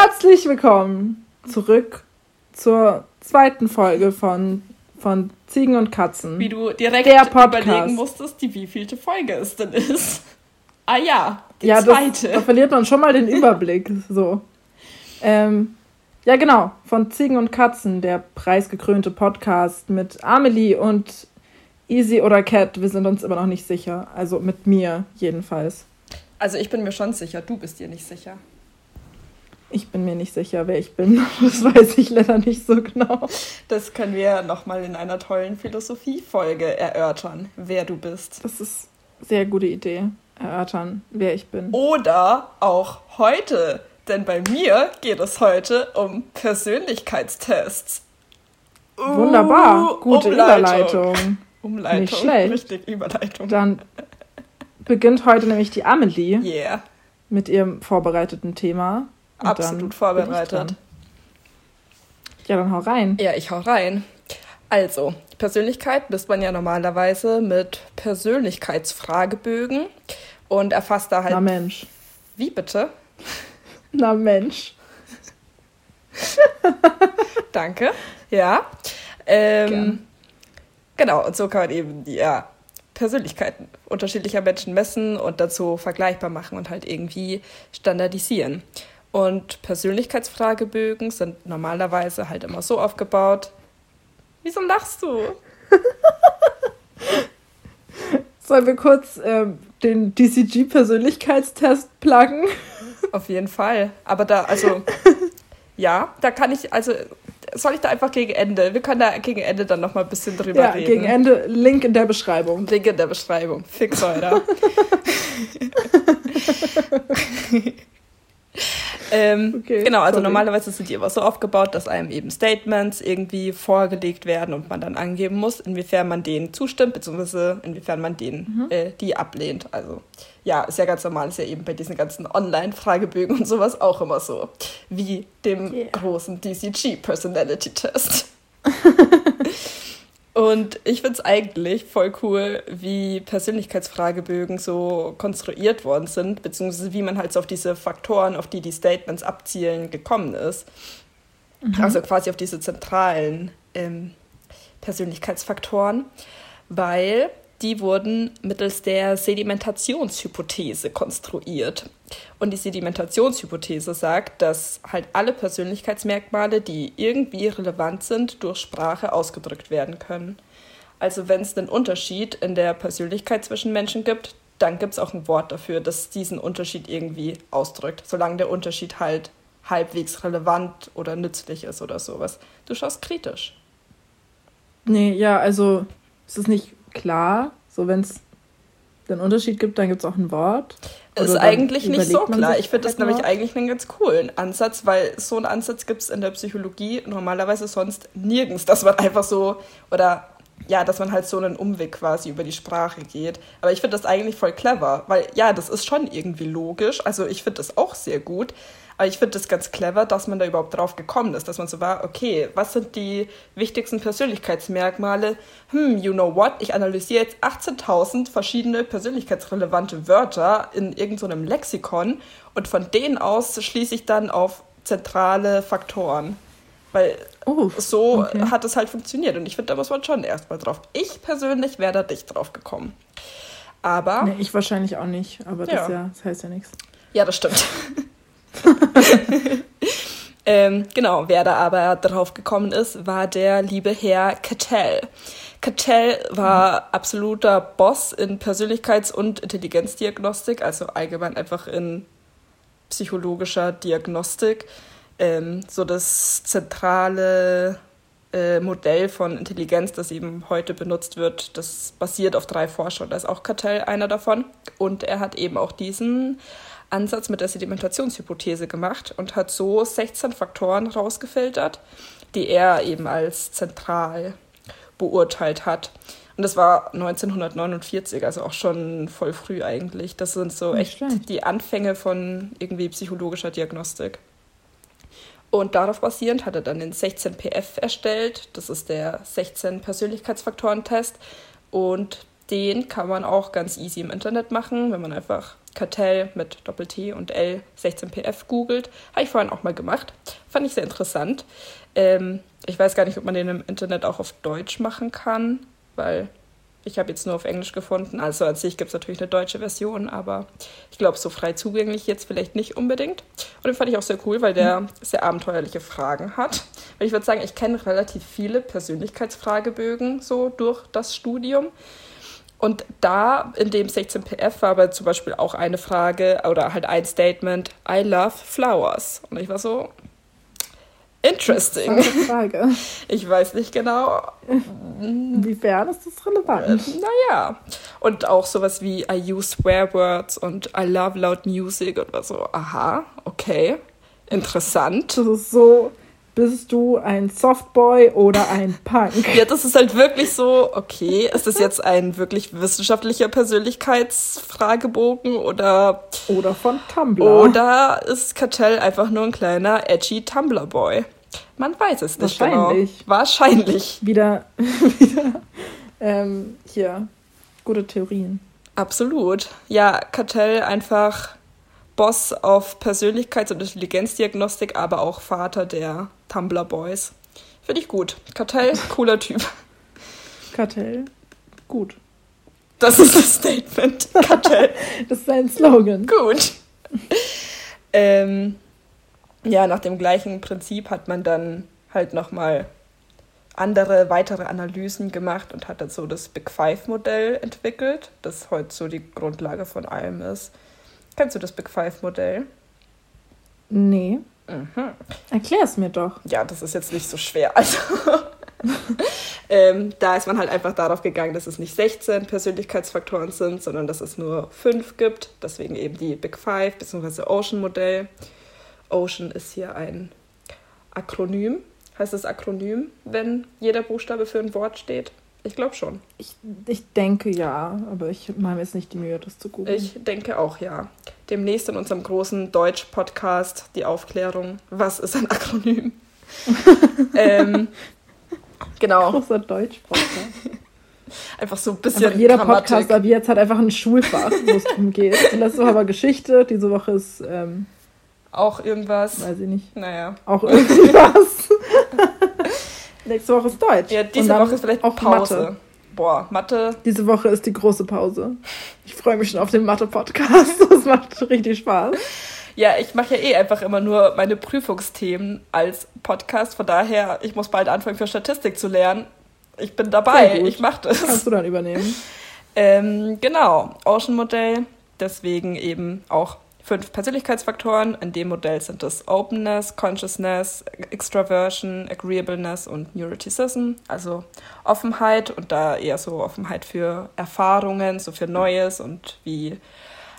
Herzlich willkommen zurück zur zweiten Folge von, von Ziegen und Katzen. Wie du direkt Der überlegen musstest, die wievielte Folge es denn ist. Ah ja, die ja, zweite. Das, da verliert man schon mal den Überblick. So. Ähm, ja, genau. Von Ziegen und Katzen, der preisgekrönte Podcast mit Amelie und Easy oder Cat. Wir sind uns immer noch nicht sicher. Also mit mir jedenfalls. Also ich bin mir schon sicher, du bist dir nicht sicher. Ich bin mir nicht sicher, wer ich bin. Das weiß ich leider nicht so genau. Das können wir nochmal in einer tollen Philosophie-Folge erörtern, wer du bist. Das ist eine sehr gute Idee. Erörtern, wer ich bin. Oder auch heute. Denn bei mir geht es heute um Persönlichkeitstests. Wunderbar. Uh, Gute Umleitung. Überleitung. Umleitung. Nicht schlecht. Richtig, Überleitung. Dann beginnt heute nämlich die Amelie. Yeah. Mit ihrem vorbereiteten Thema. Absolut vorbereitet. Ja, dann hau rein. Ja, ich hau rein. Also, Persönlichkeit misst man ja normalerweise mit Persönlichkeitsfragebögen und erfasst da halt. Na Mensch. Wie bitte? Na Mensch. Danke. Ja. Ähm, genau, und so kann man eben die ja, Persönlichkeiten unterschiedlicher Menschen messen und dazu vergleichbar machen und halt irgendwie standardisieren. Und Persönlichkeitsfragebögen sind normalerweise halt immer so aufgebaut. Wieso lachst du? Sollen wir kurz ähm, den DCG-Persönlichkeitstest pluggen? Auf jeden Fall. Aber da, also, ja, da kann ich, also, soll ich da einfach gegen Ende? Wir können da gegen Ende dann nochmal ein bisschen drüber ja, reden. gegen Ende, Link in der Beschreibung. Link in der Beschreibung. Fix, Alter. Ähm, okay, genau, also sorry. normalerweise sind die aber so aufgebaut, dass einem eben Statements irgendwie vorgelegt werden und man dann angeben muss, inwiefern man denen zustimmt, beziehungsweise inwiefern man denen mhm. äh, die ablehnt. Also ja, ist ja ganz normal, ist ja eben bei diesen ganzen Online-Fragebögen und sowas auch immer so. Wie dem yeah. großen DCG-Personality-Test. Und ich finde es eigentlich voll cool, wie Persönlichkeitsfragebögen so konstruiert worden sind, beziehungsweise wie man halt so auf diese Faktoren, auf die die Statements abzielen, gekommen ist. Mhm. Also quasi auf diese zentralen ähm, Persönlichkeitsfaktoren, weil die wurden mittels der Sedimentationshypothese konstruiert. Und die Sedimentationshypothese sagt, dass halt alle Persönlichkeitsmerkmale, die irgendwie relevant sind, durch Sprache ausgedrückt werden können. Also wenn es einen Unterschied in der Persönlichkeit zwischen Menschen gibt, dann gibt es auch ein Wort dafür, das diesen Unterschied irgendwie ausdrückt, solange der Unterschied halt halbwegs relevant oder nützlich ist oder sowas. Du schaust kritisch. Nee, ja, also ist es nicht klar. So, wenn es den Unterschied gibt, dann gibt es auch ein Wort. Ist eigentlich nicht so klar. Ich finde das nämlich eigentlich einen ganz coolen Ansatz, weil so einen Ansatz gibt es in der Psychologie normalerweise sonst nirgends, dass man einfach so oder ja, dass man halt so einen Umweg quasi über die Sprache geht. Aber ich finde das eigentlich voll clever, weil ja, das ist schon irgendwie logisch. Also ich finde das auch sehr gut. Aber ich finde das ganz clever, dass man da überhaupt drauf gekommen ist, dass man so war, okay, was sind die wichtigsten Persönlichkeitsmerkmale? Hm, you know what? Ich analysiere jetzt 18.000 verschiedene persönlichkeitsrelevante Wörter in irgendeinem so Lexikon und von denen aus schließe ich dann auf zentrale Faktoren. Weil oh, so okay. hat es halt funktioniert. Und ich finde, da muss man schon erstmal drauf. Ich persönlich wäre da nicht drauf gekommen. Aber. Nee, ich wahrscheinlich auch nicht, aber das, ja. Ja, das heißt ja nichts. Ja, das stimmt. ähm, genau, wer da aber drauf gekommen ist, war der liebe Herr Cattell. Cattell war mhm. absoluter Boss in Persönlichkeits- und Intelligenzdiagnostik, also allgemein einfach in psychologischer Diagnostik. Ähm, so das zentrale äh, Modell von Intelligenz, das eben heute benutzt wird, das basiert auf drei Forschern. Da ist auch Cattell einer davon. Und er hat eben auch diesen Ansatz mit der Sedimentationshypothese gemacht und hat so 16 Faktoren rausgefiltert, die er eben als zentral beurteilt hat. Und das war 1949, also auch schon voll früh eigentlich. Das sind so Nicht echt schlecht. die Anfänge von irgendwie psychologischer Diagnostik. Und darauf basierend hat er dann den 16PF erstellt. Das ist der 16 Persönlichkeitsfaktoren-Test. Und den kann man auch ganz easy im Internet machen, wenn man einfach Cartel mit Doppel-T und L 16pf googelt. Habe ich vorhin auch mal gemacht. Fand ich sehr interessant. Ähm, ich weiß gar nicht, ob man den im Internet auch auf Deutsch machen kann, weil ich habe jetzt nur auf Englisch gefunden. Also an sich gibt es natürlich eine deutsche Version, aber ich glaube, so frei zugänglich jetzt vielleicht nicht unbedingt. Und den fand ich auch sehr cool, weil der sehr abenteuerliche Fragen hat. Weil ich würde sagen, ich kenne relativ viele Persönlichkeitsfragebögen so durch das Studium. Und da in dem 16pf war aber zum Beispiel auch eine Frage oder halt ein Statement, I love flowers. Und ich war so, interesting. Frage. Ich weiß nicht genau. Inwiefern ist das relevant? Äh, naja. Und auch sowas wie I use swear words und I love loud music und so, aha, okay, interessant. Das ist so bist du ein Softboy oder ein Punk? Ja, das ist halt wirklich so, okay, ist das jetzt ein wirklich wissenschaftlicher Persönlichkeitsfragebogen oder. Oder von Tumblr. Oder ist Kartell einfach nur ein kleiner, edgy Tumblr-Boy? Man weiß es nicht Wahrscheinlich. Genau. Wahrscheinlich. Wieder, wieder ähm, hier, gute Theorien. Absolut. Ja, Kartell einfach Boss auf Persönlichkeits- und Intelligenzdiagnostik, aber auch Vater der Tumblr Boys. Finde ich gut. Kartell, cooler Typ. Kartell, gut. Das ist das Statement. Kartell. das ist ein Slogan. Gut. Ähm, ja, nach dem gleichen Prinzip hat man dann halt nochmal andere weitere Analysen gemacht und hat dann so das Big Five-Modell entwickelt, das heute so die Grundlage von allem ist. Kennst du das Big Five-Modell? Nee. Mhm. Erklär es mir doch. Ja, das ist jetzt nicht so schwer. Also, ähm, da ist man halt einfach darauf gegangen, dass es nicht 16 Persönlichkeitsfaktoren sind, sondern dass es nur fünf gibt. Deswegen eben die Big Five bzw. Ocean-Modell. Ocean ist hier ein Akronym. Heißt es Akronym, wenn jeder Buchstabe für ein Wort steht? Ich glaube schon. Ich, ich denke ja, aber ich mache mir jetzt nicht die Mühe, das zu googeln. Ich denke auch ja. Demnächst in unserem großen Deutsch-Podcast die Aufklärung, was ist ein Akronym? ähm, genau. Großer Deutsch-Podcast. Einfach so ein bisschen. Also jeder Grammatik. Podcast ab jetzt hat einfach ein Schulfach, wo es darum geht. Letzte Woche war Geschichte, diese Woche ist. Ähm, auch irgendwas. Weiß ich nicht. Naja. Auch irgendwas. Nächste Woche ist Deutsch. Ja, diese Woche ist vielleicht auch Pause. Mathe. Boah, Mathe. Diese Woche ist die große Pause. Ich freue mich schon auf den Mathe-Podcast. Das macht richtig Spaß. Ja, ich mache ja eh einfach immer nur meine Prüfungsthemen als Podcast. Von daher, ich muss bald anfangen, für Statistik zu lernen. Ich bin dabei. Ich mache das. Kannst du dann übernehmen. Ähm, genau, Ocean-Modell. Deswegen eben auch fünf Persönlichkeitsfaktoren. In dem Modell sind es Openness, Consciousness, Extraversion, Agreeableness und Neuroticism, also Offenheit und da eher so Offenheit für Erfahrungen, so für Neues und wie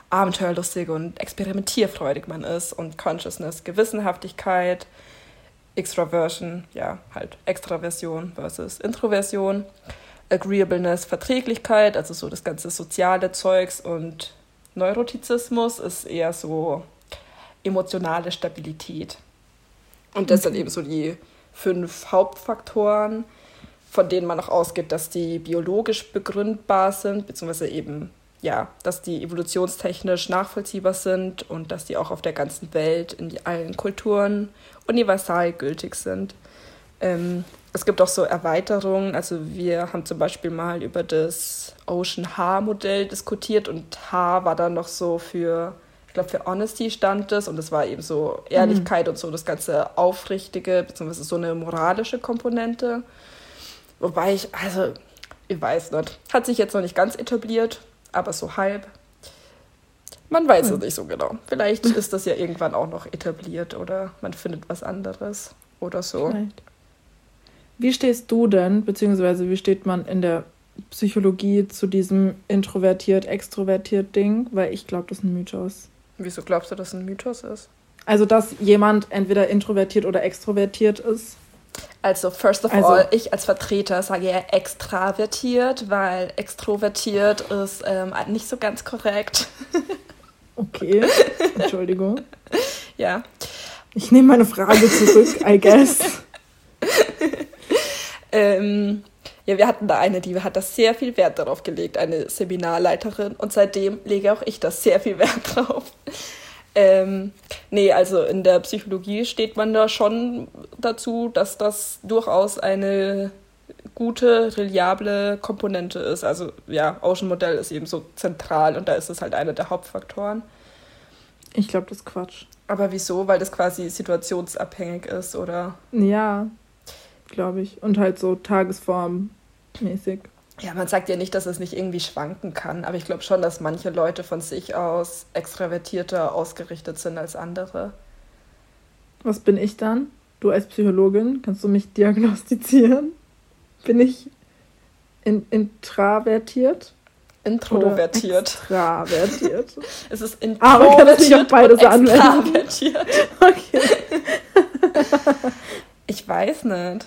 abenteuerlustig und experimentierfreudig man ist und Consciousness, Gewissenhaftigkeit, Extraversion, ja, halt Extraversion versus Introversion, Agreeableness, Verträglichkeit, also so das ganze soziale Zeugs und Neurotizismus ist eher so emotionale Stabilität. Und das sind eben so die fünf Hauptfaktoren, von denen man auch ausgeht, dass die biologisch begründbar sind, beziehungsweise eben, ja, dass die evolutionstechnisch nachvollziehbar sind und dass die auch auf der ganzen Welt, in allen Kulturen universal gültig sind. Ähm, es gibt auch so Erweiterungen. Also wir haben zum Beispiel mal über das Ocean H-Modell diskutiert und H war dann noch so für, ich glaube, für Honesty stand es und es war eben so Ehrlichkeit mhm. und so das ganze Aufrichtige, beziehungsweise so eine moralische Komponente. Wobei ich, also, ich weiß nicht, hat sich jetzt noch nicht ganz etabliert, aber so halb. Man weiß mhm. es nicht so genau. Vielleicht ist das ja irgendwann auch noch etabliert oder man findet was anderes oder so. Vielleicht. Wie stehst du denn, beziehungsweise wie steht man in der Psychologie zu diesem introvertiert, extrovertiert Ding? Weil ich glaube, das ist ein Mythos. Wieso glaubst du, dass es ein Mythos ist? Also, dass jemand entweder introvertiert oder extrovertiert ist? Also, first of also, all, ich als Vertreter sage ja extravertiert, weil extrovertiert ist ähm, nicht so ganz korrekt. Okay, Entschuldigung. ja. Ich nehme meine Frage zurück, I guess. Ähm, Ja, wir hatten da eine, die hat da sehr viel Wert darauf gelegt, eine Seminarleiterin. Und seitdem lege auch ich da sehr viel Wert drauf. Ähm, nee, also in der Psychologie steht man da schon dazu, dass das durchaus eine gute, reliable Komponente ist. Also ja, Ocean-Modell ist eben so zentral und da ist es halt einer der Hauptfaktoren. Ich glaube, das ist Quatsch. Aber wieso? Weil das quasi situationsabhängig ist, oder? Ja, glaube ich. Und halt so tagesformmäßig. Ja, man sagt ja nicht, dass es nicht irgendwie schwanken kann, aber ich glaube schon, dass manche Leute von sich aus extravertierter ausgerichtet sind als andere. Was bin ich dann? Du als Psychologin, kannst du mich diagnostizieren? Bin ich in, intravertiert? Introvertiert. Extravertiert. es ist introvertiert. Aber man kann das nicht auf beides anwenden. Okay. ich weiß nicht.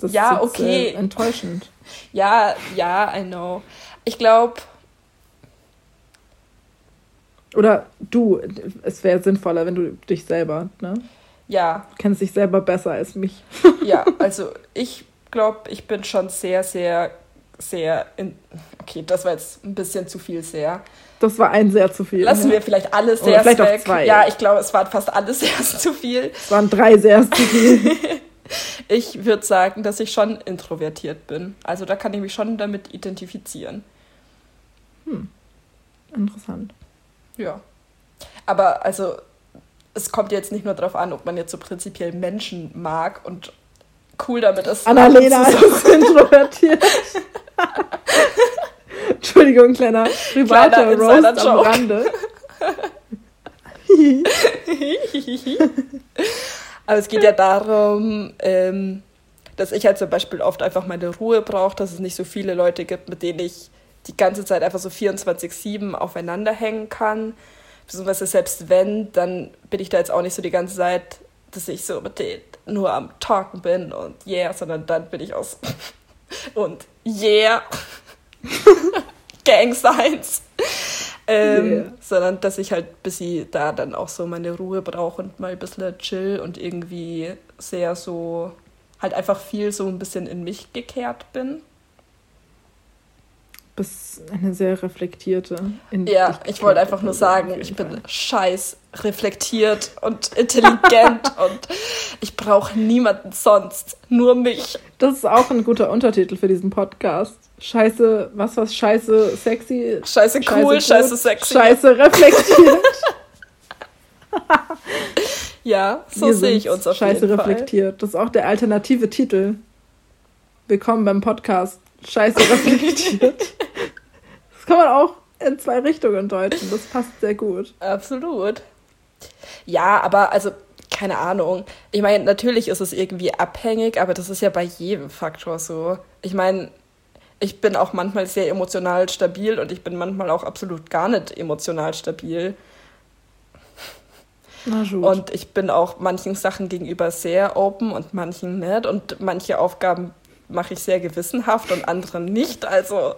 Das ja, ist jetzt, okay. Äh, enttäuschend. Ja, ja, I know. Ich glaube. Oder du, es wäre sinnvoller, wenn du dich selber, ne? Ja. Du kennst dich selber besser als mich. ja, also ich glaube, ich bin schon sehr, sehr, sehr. In okay, das war jetzt ein bisschen zu viel sehr. Das war ein sehr zu viel. Lassen ja. wir vielleicht alles sehr vielleicht weg. Auch zwei. Ja, ich glaube, es waren fast alles sehr zu viel. Es waren drei sehr zu viel. Ich würde sagen, dass ich schon introvertiert bin. Also da kann ich mich schon damit identifizieren. Hm. Interessant. Ja. Aber also, es kommt jetzt nicht nur darauf an, ob man jetzt so prinzipiell Menschen mag und cool damit ist. Annalena ist introvertiert. Entschuldigung, kleiner privater Roast am Rande. Aber es geht ja darum, ähm, dass ich halt zum Beispiel oft einfach meine Ruhe brauche, dass es nicht so viele Leute gibt, mit denen ich die ganze Zeit einfach so 24-7 aufeinander hängen kann. Beziehungsweise selbst wenn, dann bin ich da jetzt auch nicht so die ganze Zeit, dass ich so mit denen nur am Talken bin und yeah, sondern dann bin ich aus und yeah, Gang Signs. Ähm, yeah. Sondern dass ich halt bis sie da dann auch so meine Ruhe brauche und mal ein bisschen chill und irgendwie sehr so, halt einfach viel so ein bisschen in mich gekehrt bin. Bist eine sehr reflektierte. ja, ich wollte einfach nur sagen, ich bin scheiß reflektiert und intelligent und ich brauche niemanden sonst, nur mich. Das ist auch ein guter Untertitel für diesen Podcast scheiße, was war's, scheiße sexy. Scheiße cool, scheiße, scheiße sexy. Scheiße reflektiert. ja, so sehe ich uns auf Scheiße jeden reflektiert. Fall. Das ist auch der alternative Titel. Willkommen beim Podcast. Scheiße reflektiert. das kann man auch in zwei Richtungen deuten. Das passt sehr gut. Absolut. Ja, aber also keine Ahnung. Ich meine, natürlich ist es irgendwie abhängig, aber das ist ja bei jedem Faktor so. Ich meine, ich bin auch manchmal sehr emotional stabil und ich bin manchmal auch absolut gar nicht emotional stabil. Und ich bin auch manchen Sachen gegenüber sehr open und manchen nicht. Und manche Aufgaben mache ich sehr gewissenhaft und andere nicht. Also.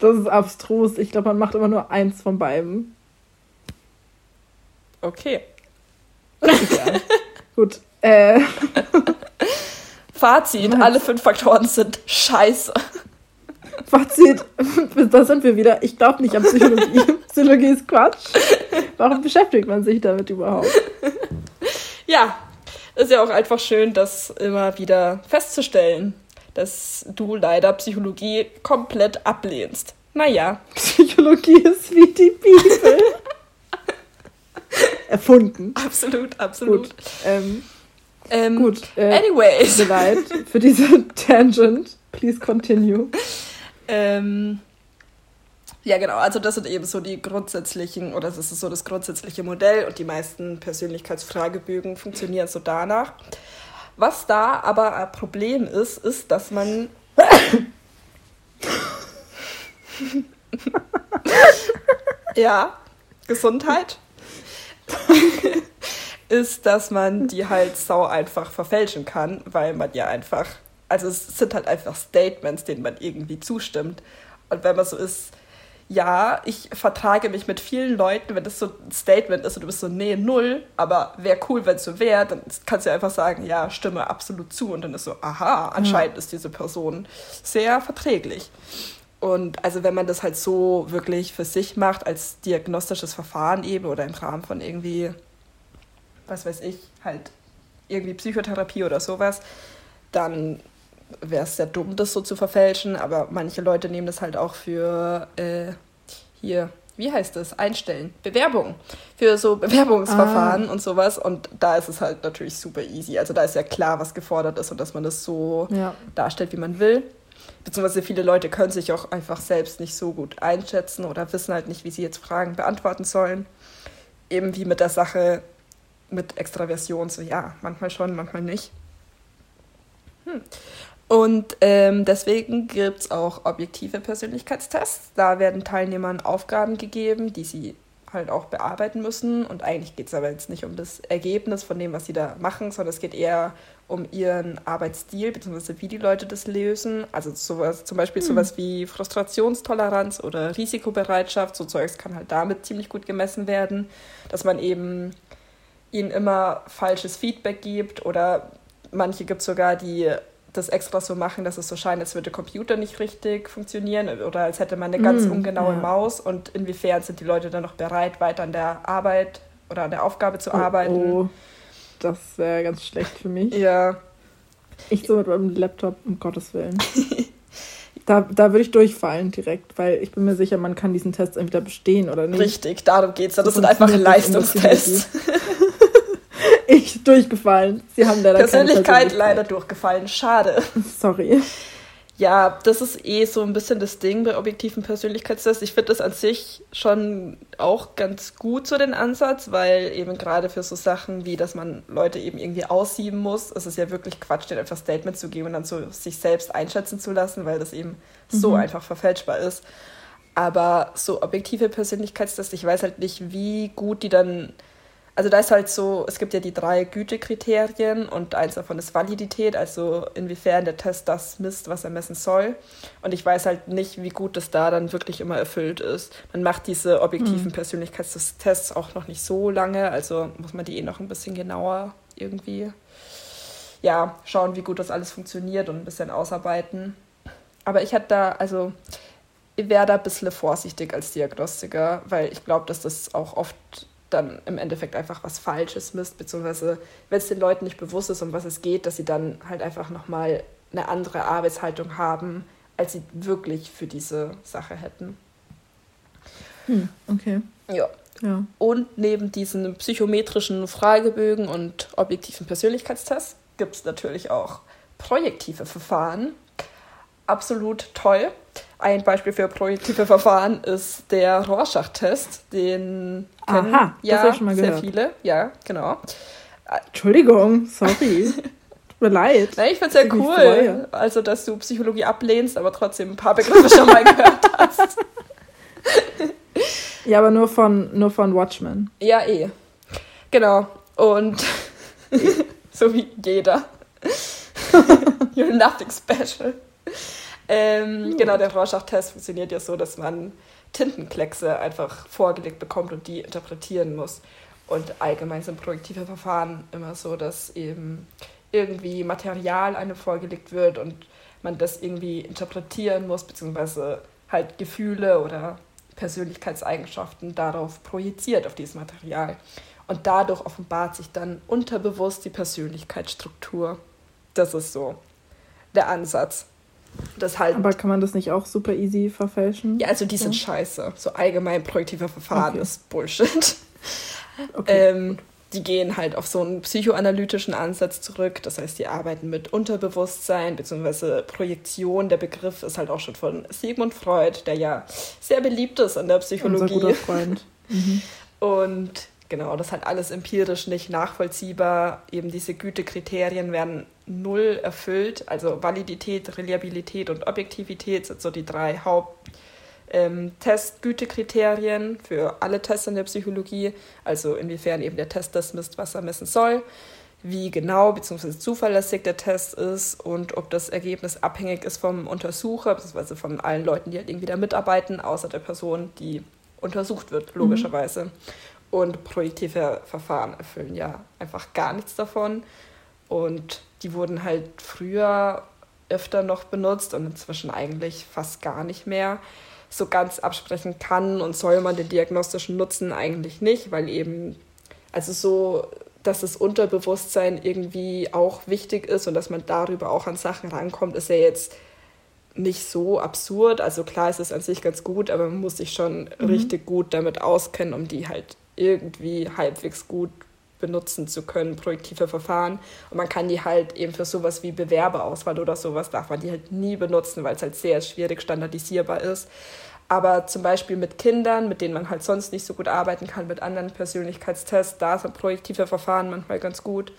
Das ist abstrus. Ich glaube, man macht immer nur eins von beiden. Okay. Ja. Gut. Äh. Fazit: Alle fünf Faktoren sind scheiße. Fazit, da sind wir wieder. Ich glaube nicht an Psychologie. Psychologie ist Quatsch. Warum beschäftigt man sich damit überhaupt? Ja, ist ja auch einfach schön, das immer wieder festzustellen, dass du leider Psychologie komplett ablehnst. Naja. Psychologie ist wie die Bibel. Erfunden. Absolut, absolut. Gut. Ähm, ähm, gut äh, anyways. Leid für diese Tangent. Please continue. Ähm, ja, genau. Also das sind eben so die grundsätzlichen, oder das ist so das grundsätzliche Modell und die meisten Persönlichkeitsfragebögen funktionieren so danach. Was da aber ein Problem ist, ist, dass man ja, Gesundheit ist, dass man die halt sau einfach verfälschen kann, weil man ja einfach also es sind halt einfach Statements, denen man irgendwie zustimmt. Und wenn man so ist, ja, ich vertrage mich mit vielen Leuten, wenn das so ein Statement ist und du bist so, nee, null, aber wäre cool, wenn es so wäre, dann kannst du einfach sagen, ja, stimme absolut zu und dann ist so, aha, anscheinend ja. ist diese Person sehr verträglich. Und also wenn man das halt so wirklich für sich macht, als diagnostisches Verfahren eben oder im Rahmen von irgendwie, was weiß ich, halt irgendwie Psychotherapie oder sowas, dann wäre es sehr dumm, das so zu verfälschen. Aber manche Leute nehmen das halt auch für äh, hier, wie heißt das? Einstellen. Bewerbung. Für so Bewerbungsverfahren ah. und sowas. Und da ist es halt natürlich super easy. Also da ist ja klar, was gefordert ist und dass man das so ja. darstellt, wie man will beziehungsweise viele Leute können sich auch einfach selbst nicht so gut einschätzen oder wissen halt nicht, wie sie jetzt Fragen beantworten sollen. Eben wie mit der Sache mit Extraversion, so ja, manchmal schon, manchmal nicht. Hm. Und ähm, deswegen gibt es auch objektive Persönlichkeitstests. Da werden Teilnehmern Aufgaben gegeben, die sie halt auch bearbeiten müssen. Und eigentlich geht es aber jetzt nicht um das Ergebnis von dem, was sie da machen, sondern es geht eher um ihren Arbeitsstil, beziehungsweise wie die Leute das lösen. Also sowas, zum Beispiel mhm. sowas wie Frustrationstoleranz oder Risikobereitschaft, so Zeugs kann halt damit ziemlich gut gemessen werden, dass man eben ihnen immer falsches Feedback gibt oder manche gibt es sogar, die das extra so machen, dass es so scheint, als würde der Computer nicht richtig funktionieren oder als hätte man eine ganz mm, ungenaue ja. Maus und inwiefern sind die Leute dann noch bereit, weiter an der Arbeit oder an der Aufgabe zu oh, arbeiten. Oh, das wäre ganz schlecht für mich. Ja. Ich so mit meinem Laptop, um Gottes Willen. da, da würde ich durchfallen direkt, weil ich bin mir sicher, man kann diesen Test entweder bestehen oder nicht. Richtig, darum geht es. Das, das sind einfach Leistungstests. ich durchgefallen. Sie haben leider Persönlichkeit leider durchgefallen. Schade. Sorry. Ja, das ist eh so ein bisschen das Ding bei objektiven Persönlichkeitstests. Ich finde das an sich schon auch ganz gut so den Ansatz, weil eben gerade für so Sachen wie, dass man Leute eben irgendwie aussieben muss, ist es ja wirklich Quatsch, denen einfach Statement zu geben und dann so sich selbst einschätzen zu lassen, weil das eben mhm. so einfach verfälschbar ist. Aber so objektive Persönlichkeitstests, ich weiß halt nicht, wie gut die dann also da ist halt so, es gibt ja die drei Gütekriterien und eins davon ist Validität, also inwiefern der Test das misst, was er messen soll. Und ich weiß halt nicht, wie gut das da dann wirklich immer erfüllt ist. Man macht diese objektiven hm. Persönlichkeitstests auch noch nicht so lange, also muss man die eh noch ein bisschen genauer irgendwie ja, schauen, wie gut das alles funktioniert und ein bisschen ausarbeiten. Aber ich hätte da, also ich wäre da ein bisschen vorsichtig als Diagnostiker, weil ich glaube, dass das auch oft dann im Endeffekt einfach was Falsches misst, beziehungsweise wenn es den Leuten nicht bewusst ist, um was es geht, dass sie dann halt einfach nochmal eine andere Arbeitshaltung haben, als sie wirklich für diese Sache hätten. Hm, okay. Ja. ja. Und neben diesen psychometrischen Fragebögen und objektiven Persönlichkeitstests gibt es natürlich auch projektive Verfahren. Absolut toll. Ein Beispiel für projektive Verfahren ist der Rorschach-Test, den kennen Aha, ja, ich schon mal gehört. sehr viele. Ja, genau. Entschuldigung, sorry. Tut mir leid. Nein, ich finde es sehr cool, also dass du Psychologie ablehnst, aber trotzdem ein paar Begriffe schon mal gehört hast. ja, aber nur von, nur von Watchmen. Ja, eh. Genau. Und so wie jeder. You're nothing special. Ähm, genau, der Rorschach-Test funktioniert ja so, dass man Tintenkleckse einfach vorgelegt bekommt und die interpretieren muss. Und allgemein sind projektive Verfahren immer so, dass eben irgendwie Material einem vorgelegt wird und man das irgendwie interpretieren muss, beziehungsweise halt Gefühle oder Persönlichkeitseigenschaften darauf projiziert, auf dieses Material. Und dadurch offenbart sich dann unterbewusst die Persönlichkeitsstruktur. Das ist so der Ansatz. Das halt, Aber kann man das nicht auch super easy verfälschen? Ja, also die sind scheiße. So allgemein projektive Verfahren okay. ist Bullshit. Okay. Ähm, die gehen halt auf so einen psychoanalytischen Ansatz zurück. Das heißt, die arbeiten mit Unterbewusstsein bzw. Projektion. Der Begriff ist halt auch schon von Sigmund Freud, der ja sehr beliebt ist in der Psychologie. Unser guter Freund. Mhm. Und genau, das ist halt alles empirisch nicht nachvollziehbar. Eben diese Gütekriterien werden null erfüllt. Also Validität, Reliabilität und Objektivität sind so die drei Haupt-Testgütekriterien ähm, für alle Tests in der Psychologie. Also inwiefern eben der Test das misst, was er messen soll. wie genau bzw. zuverlässig der Test ist und ob das Ergebnis abhängig ist vom Untersucher bzw. von allen Leuten, die halt irgendwie da mitarbeiten, außer der Person, die untersucht wird, mhm. logischerweise. Mhm. Und projektive Verfahren erfüllen ja einfach gar nichts davon. Und die wurden halt früher öfter noch benutzt und inzwischen eigentlich fast gar nicht mehr. So ganz absprechen kann und soll man den diagnostischen Nutzen eigentlich nicht, weil eben, also so, dass das Unterbewusstsein irgendwie auch wichtig ist und dass man darüber auch an Sachen rankommt, ist ja jetzt nicht so absurd. Also klar ist es an sich ganz gut, aber man muss sich schon mhm. richtig gut damit auskennen, um die halt irgendwie halbwegs gut benutzen zu können, projektive Verfahren. Und man kann die halt eben für sowas wie Bewerbeauswahl oder sowas darf man die halt nie benutzen, weil es halt sehr schwierig standardisierbar ist. Aber zum Beispiel mit Kindern, mit denen man halt sonst nicht so gut arbeiten kann, mit anderen Persönlichkeitstests, da sind projektive Verfahren manchmal ganz gut.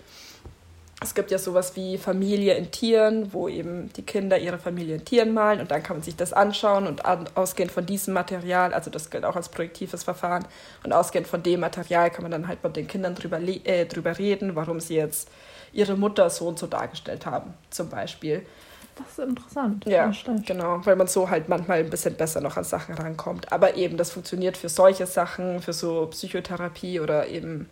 Es gibt ja sowas wie Familie in Tieren, wo eben die Kinder ihre Familie in Tieren malen und dann kann man sich das anschauen und ausgehend von diesem Material, also das gilt auch als projektives Verfahren, und ausgehend von dem Material kann man dann halt mit den Kindern drüber, äh, drüber reden, warum sie jetzt ihre Mutter so und so dargestellt haben, zum Beispiel. Das ist interessant. Ja, genau, weil man so halt manchmal ein bisschen besser noch an Sachen rankommt. Aber eben, das funktioniert für solche Sachen, für so Psychotherapie oder eben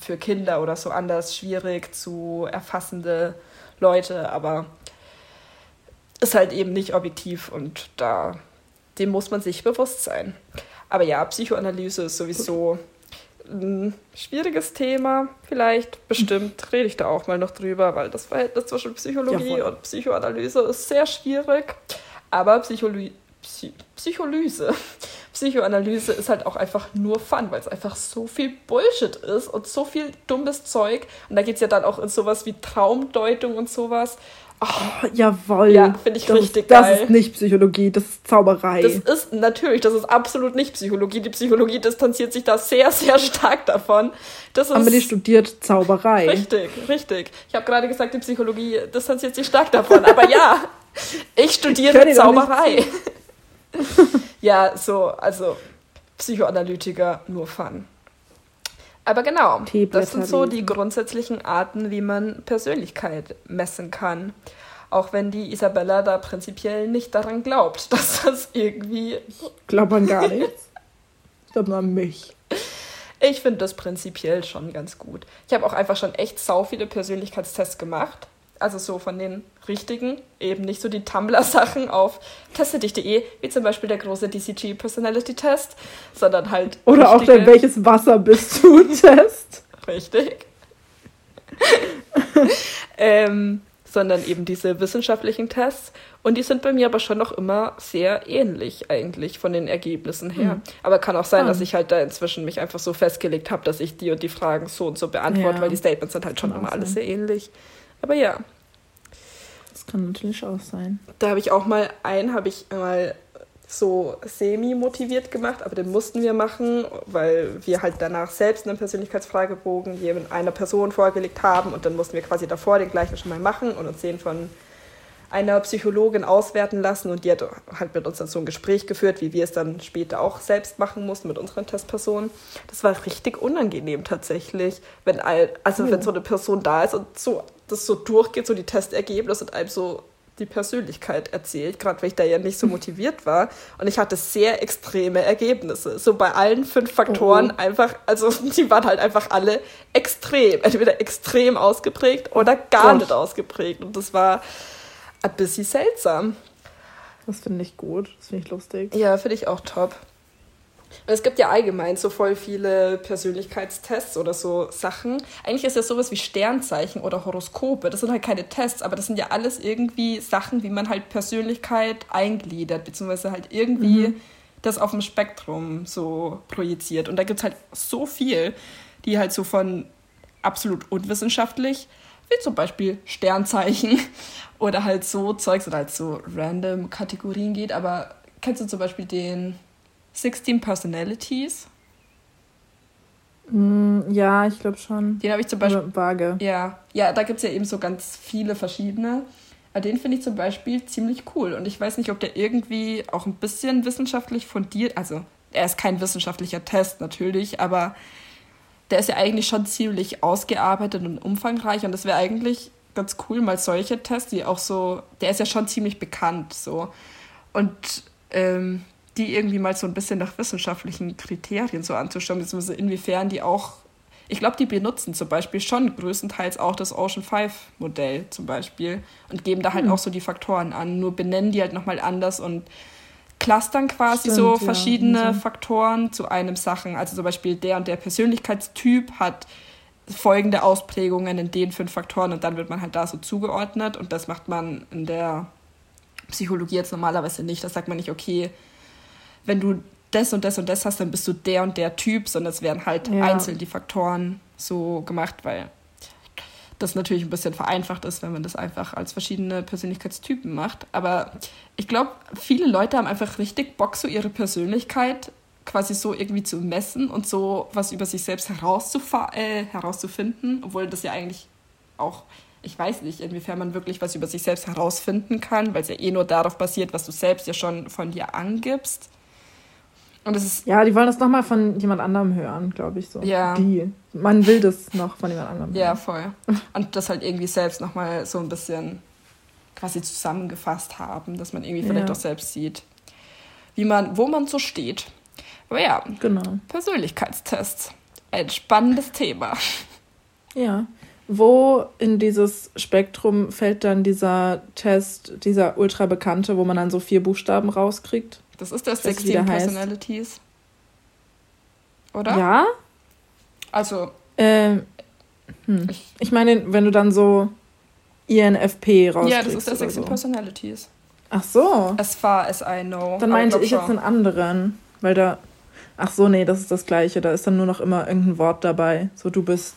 für Kinder oder so anders schwierig zu erfassende Leute, aber ist halt eben nicht objektiv und da dem muss man sich bewusst sein. Aber ja, Psychoanalyse ist sowieso ein schwieriges Thema. Vielleicht, bestimmt, rede ich da auch mal noch drüber, weil das Verhältnis zwischen Psychologie ja, und Psychoanalyse ist sehr schwierig. Aber Psychologie Psy Psycholyse. Psychoanalyse ist halt auch einfach nur Fun, weil es einfach so viel Bullshit ist und so viel dummes Zeug. Und da geht es ja dann auch in sowas wie Traumdeutung und sowas. Oh, jawohl. Ja, finde ich das richtig ist, geil. Das ist nicht Psychologie, das ist Zauberei. Das ist natürlich, das ist absolut nicht Psychologie. Die Psychologie distanziert sich da sehr, sehr stark davon. Das ist Amelie studiert Zauberei. Richtig, richtig. Ich habe gerade gesagt, die Psychologie distanziert sich stark davon. Aber ja, ich studiere Zauberei. ja, so, also Psychoanalytiker, nur Fun. Aber genau, das sind so die grundsätzlichen Arten, wie man Persönlichkeit messen kann. Auch wenn die Isabella da prinzipiell nicht daran glaubt, dass das irgendwie. Glaubt man gar nichts. Ich glaube nur an mich. Ich finde das prinzipiell schon ganz gut. Ich habe auch einfach schon echt sau viele Persönlichkeitstests gemacht also so von den richtigen, eben nicht so die Tumblr-Sachen auf teste-dich.de, wie zum Beispiel der große DCG Personality Test, sondern halt. Oder auch der Welches Wasser bist du Test. Richtig. ähm, sondern eben diese wissenschaftlichen Tests. Und die sind bei mir aber schon noch immer sehr ähnlich eigentlich von den Ergebnissen her. Mhm. Aber kann auch sein, dass ich halt da inzwischen mich einfach so festgelegt habe, dass ich die und die Fragen so und so beantworte, ja. weil die Statements sind halt schon immer alles sehr ähnlich. Aber ja. Das kann natürlich auch sein. Da habe ich auch mal einen, habe ich mal so semi-motiviert gemacht, aber den mussten wir machen, weil wir halt danach selbst einen Persönlichkeitsfragebogen jedem einer Person vorgelegt haben und dann mussten wir quasi davor den gleichen schon mal machen und uns den von einer Psychologin auswerten lassen und die hat halt mit uns dann so ein Gespräch geführt, wie wir es dann später auch selbst machen mussten mit unseren Testpersonen. Das war richtig unangenehm tatsächlich, wenn all, also oh. wenn so eine Person da ist und so das so durchgeht, so die Testergebnisse und einem so die Persönlichkeit erzählt, gerade weil ich da ja nicht so motiviert war. Und ich hatte sehr extreme Ergebnisse. So bei allen fünf Faktoren oh. einfach, also die waren halt einfach alle extrem, entweder extrem ausgeprägt oder gar Gott. nicht ausgeprägt. Und das war ein bisschen seltsam. Das finde ich gut, das finde ich lustig. Ja, finde ich auch top. Es gibt ja allgemein so voll viele Persönlichkeitstests oder so Sachen. Eigentlich ist ja sowas wie Sternzeichen oder Horoskope. Das sind halt keine Tests, aber das sind ja alles irgendwie Sachen, wie man halt Persönlichkeit eingliedert, beziehungsweise halt irgendwie mhm. das auf dem Spektrum so projiziert. Und da gibt es halt so viel, die halt so von absolut unwissenschaftlich, wie zum Beispiel Sternzeichen oder halt so Zeugs oder halt so random Kategorien geht. Aber kennst du zum Beispiel den 16 Personalities. Mm, ja, ich glaube schon. Den habe ich zum Beispiel. Vage. Ja, ja da gibt es ja eben so ganz viele verschiedene. Aber den finde ich zum Beispiel ziemlich cool. Und ich weiß nicht, ob der irgendwie auch ein bisschen wissenschaftlich fundiert. Also, er ist kein wissenschaftlicher Test natürlich, aber der ist ja eigentlich schon ziemlich ausgearbeitet und umfangreich und das wäre eigentlich ganz cool, mal solche Tests, die auch so, der ist ja schon ziemlich bekannt so und ähm, die irgendwie mal so ein bisschen nach wissenschaftlichen Kriterien so anzuschauen, beziehungsweise inwiefern die auch, ich glaube, die benutzen zum Beispiel schon größtenteils auch das Ocean 5 Modell zum Beispiel und geben da halt hm. auch so die Faktoren an, nur benennen die halt nochmal anders und clustern quasi Stimmt, so verschiedene ja. Faktoren zu einem Sachen. Also zum Beispiel der und der Persönlichkeitstyp hat folgende Ausprägungen in den fünf Faktoren und dann wird man halt da so zugeordnet und das macht man in der Psychologie jetzt normalerweise nicht. Das sagt man nicht, okay, wenn du das und das und das hast, dann bist du der und der Typ, sondern es werden halt ja. einzeln die Faktoren so gemacht, weil das natürlich ein bisschen vereinfacht ist, wenn man das einfach als verschiedene Persönlichkeitstypen macht. Aber ich glaube, viele Leute haben einfach richtig Bock, so ihre Persönlichkeit quasi so irgendwie zu messen und so was über sich selbst äh, herauszufinden, obwohl das ja eigentlich auch, ich weiß nicht, inwiefern man wirklich was über sich selbst herausfinden kann, weil es ja eh nur darauf basiert, was du selbst ja schon von dir angibst. Und es ist ja, die wollen das nochmal von jemand anderem hören, glaube ich so. Ja. Die. Man will das noch von jemand anderem hören. Ja, voll. Und das halt irgendwie selbst nochmal so ein bisschen quasi zusammengefasst haben, dass man irgendwie vielleicht ja. auch selbst sieht, wie man, wo man so steht. Aber ja, genau. Persönlichkeitstests. Ein spannendes Thema. Ja. Wo in dieses Spektrum fällt dann dieser Test, dieser ultra bekannte, wo man dann so vier Buchstaben rauskriegt? Das ist das 16 Personalities. Oder? Ja. Also. Ähm, hm. ich, ich meine, wenn du dann so INFP rauskriegst. Ja, das ist das 16 so. Personalities. Ach so. As far as I know. Dann meinte ich jetzt einen anderen, weil da. Ach so, nee, das ist das Gleiche. Da ist dann nur noch immer irgendein Wort dabei. So, du bist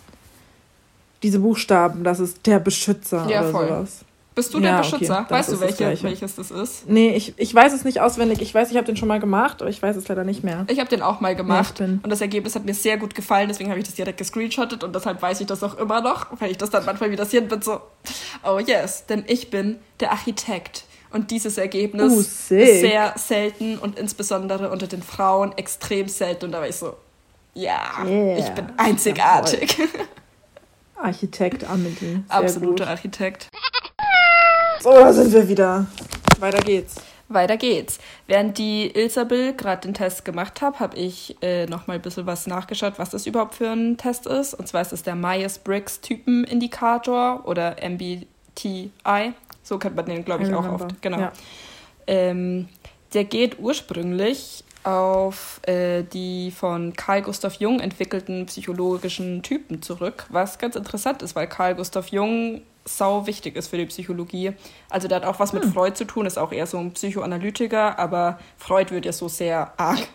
diese Buchstaben, das ist der Beschützer ja, oder voll. sowas. Bist du ja, der Beschützer? Okay, weißt du, welche, welches das ist? Nee, ich, ich weiß es nicht auswendig. Ich weiß, ich habe den schon mal gemacht, aber ich weiß es leider nicht mehr. Ich habe den auch mal gemacht ja, und das Ergebnis hat mir sehr gut gefallen, deswegen habe ich das direkt gescreenshottet und deshalb weiß ich das auch immer noch, weil ich das dann manchmal wieder sehen bin, so, oh yes, denn ich bin der Architekt. Und dieses Ergebnis uh, ist sehr selten und insbesondere unter den Frauen extrem selten. Und da war ich so, ja, yeah. ich bin einzigartig. Architekt Amelie. Absoluter Architekt. So, da sind wir wieder. Weiter geht's. Weiter geht's. Während die Ilsabil gerade den Test gemacht hat, habe ich äh, noch mal ein bisschen was nachgeschaut, was das überhaupt für ein Test ist. Und zwar ist es der Myers-Briggs-Typenindikator oder MBTI. So kennt man den, glaube ich, auch oft. Genau. Ja. Ähm, der geht ursprünglich auf äh, die von Carl Gustav Jung entwickelten psychologischen Typen zurück, was ganz interessant ist, weil Carl Gustav Jung sau wichtig ist für die Psychologie. Also der hat auch was mit hm. Freud zu tun, ist auch eher so ein Psychoanalytiker, aber Freud wird ja so sehr arg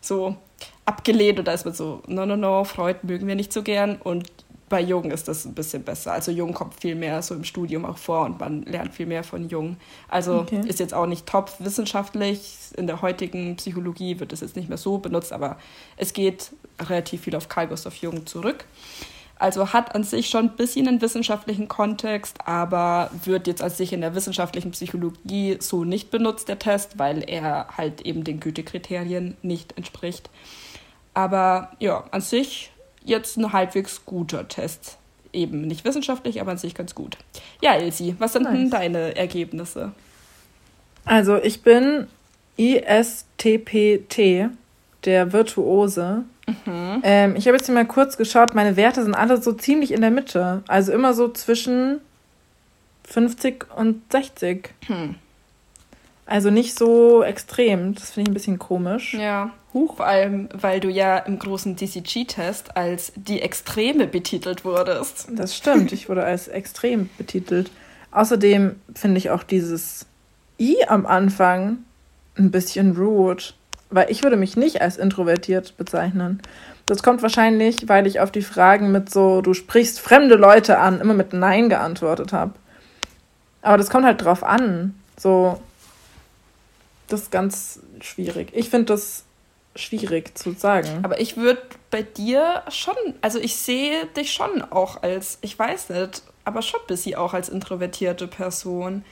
so abgelehnt und da ist man so, no, no, no, Freud mögen wir nicht so gern und bei Jung ist das ein bisschen besser. Also Jung kommt viel mehr so im Studium auch vor und man lernt viel mehr von Jung. Also okay. ist jetzt auch nicht top wissenschaftlich. In der heutigen Psychologie wird es jetzt nicht mehr so benutzt, aber es geht relativ viel auf Carl Gustav Jung zurück. Also hat an sich schon ein bisschen einen wissenschaftlichen Kontext, aber wird jetzt als sich in der wissenschaftlichen Psychologie so nicht benutzt, der Test, weil er halt eben den Gütekriterien nicht entspricht. Aber ja, an sich jetzt ein halbwegs guter Test. Eben nicht wissenschaftlich, aber an sich ganz gut. Ja, Elsie, was sind nice. denn deine Ergebnisse? Also ich bin ISTPT, der Virtuose. Mhm. Ähm, ich habe jetzt mal kurz geschaut, meine Werte sind alle so ziemlich in der Mitte. Also immer so zwischen 50 und 60. Hm. Also nicht so extrem. Das finde ich ein bisschen komisch. Ja. Huch. Vor allem, weil du ja im großen DCG-Test als die Extreme betitelt wurdest. Das stimmt. Ich wurde als extrem betitelt. Außerdem finde ich auch dieses I am Anfang ein bisschen rude weil ich würde mich nicht als introvertiert bezeichnen. Das kommt wahrscheinlich, weil ich auf die Fragen mit so, du sprichst fremde Leute an, immer mit Nein geantwortet habe. Aber das kommt halt drauf an. So, das ist ganz schwierig. Ich finde das schwierig zu sagen. Aber ich würde bei dir schon, also ich sehe dich schon auch als, ich weiß nicht, aber schon ein bisschen auch als introvertierte Person.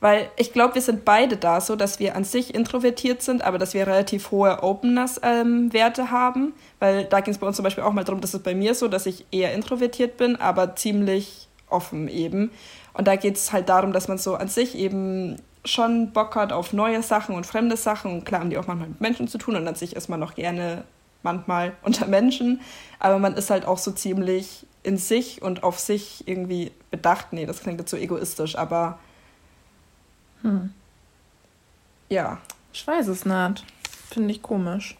Weil ich glaube, wir sind beide da so, dass wir an sich introvertiert sind, aber dass wir relativ hohe Openness-Werte ähm, haben. Weil da ging es bei uns zum Beispiel auch mal darum, dass es bei mir so, dass ich eher introvertiert bin, aber ziemlich offen eben. Und da geht es halt darum, dass man so an sich eben schon Bock hat auf neue Sachen und fremde Sachen. Und klar haben die auch manchmal mit Menschen zu tun und an sich ist man auch gerne manchmal unter Menschen. Aber man ist halt auch so ziemlich in sich und auf sich irgendwie bedacht. Nee, das klingt jetzt so egoistisch, aber hm. Ja. Ich weiß es nicht. Finde ich komisch.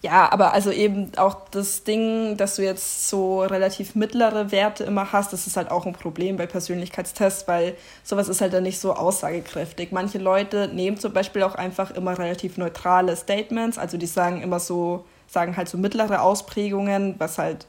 Ja, aber also eben auch das Ding, dass du jetzt so relativ mittlere Werte immer hast, das ist halt auch ein Problem bei Persönlichkeitstests, weil sowas ist halt dann nicht so aussagekräftig. Manche Leute nehmen zum Beispiel auch einfach immer relativ neutrale Statements, also die sagen immer so, sagen halt so mittlere Ausprägungen, was halt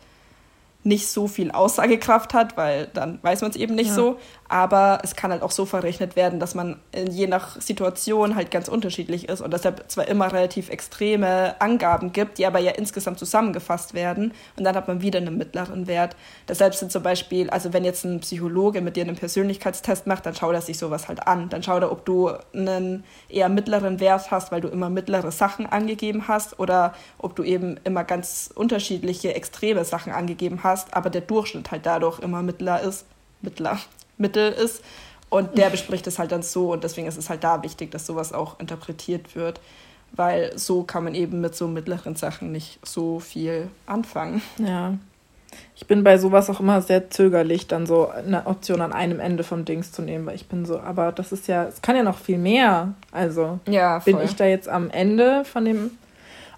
nicht so viel Aussagekraft hat, weil dann weiß man es eben nicht ja. so. Aber es kann halt auch so verrechnet werden, dass man je nach Situation halt ganz unterschiedlich ist und deshalb zwar immer relativ extreme Angaben gibt, die aber ja insgesamt zusammengefasst werden und dann hat man wieder einen mittleren Wert. Deshalb sind zum Beispiel, also wenn jetzt ein Psychologe mit dir einen Persönlichkeitstest macht, dann schaut er sich sowas halt an. Dann schaut er, ob du einen eher mittleren Wert hast, weil du immer mittlere Sachen angegeben hast oder ob du eben immer ganz unterschiedliche extreme Sachen angegeben hast, aber der Durchschnitt halt dadurch immer mittler ist. Mittler. Mittel ist. Und der bespricht es halt dann so und deswegen ist es halt da wichtig, dass sowas auch interpretiert wird, weil so kann man eben mit so mittleren Sachen nicht so viel anfangen. Ja. Ich bin bei sowas auch immer sehr zögerlich, dann so eine Option an einem Ende vom Dings zu nehmen, weil ich bin so, aber das ist ja, es kann ja noch viel mehr. Also ja, bin ich da jetzt am Ende von dem.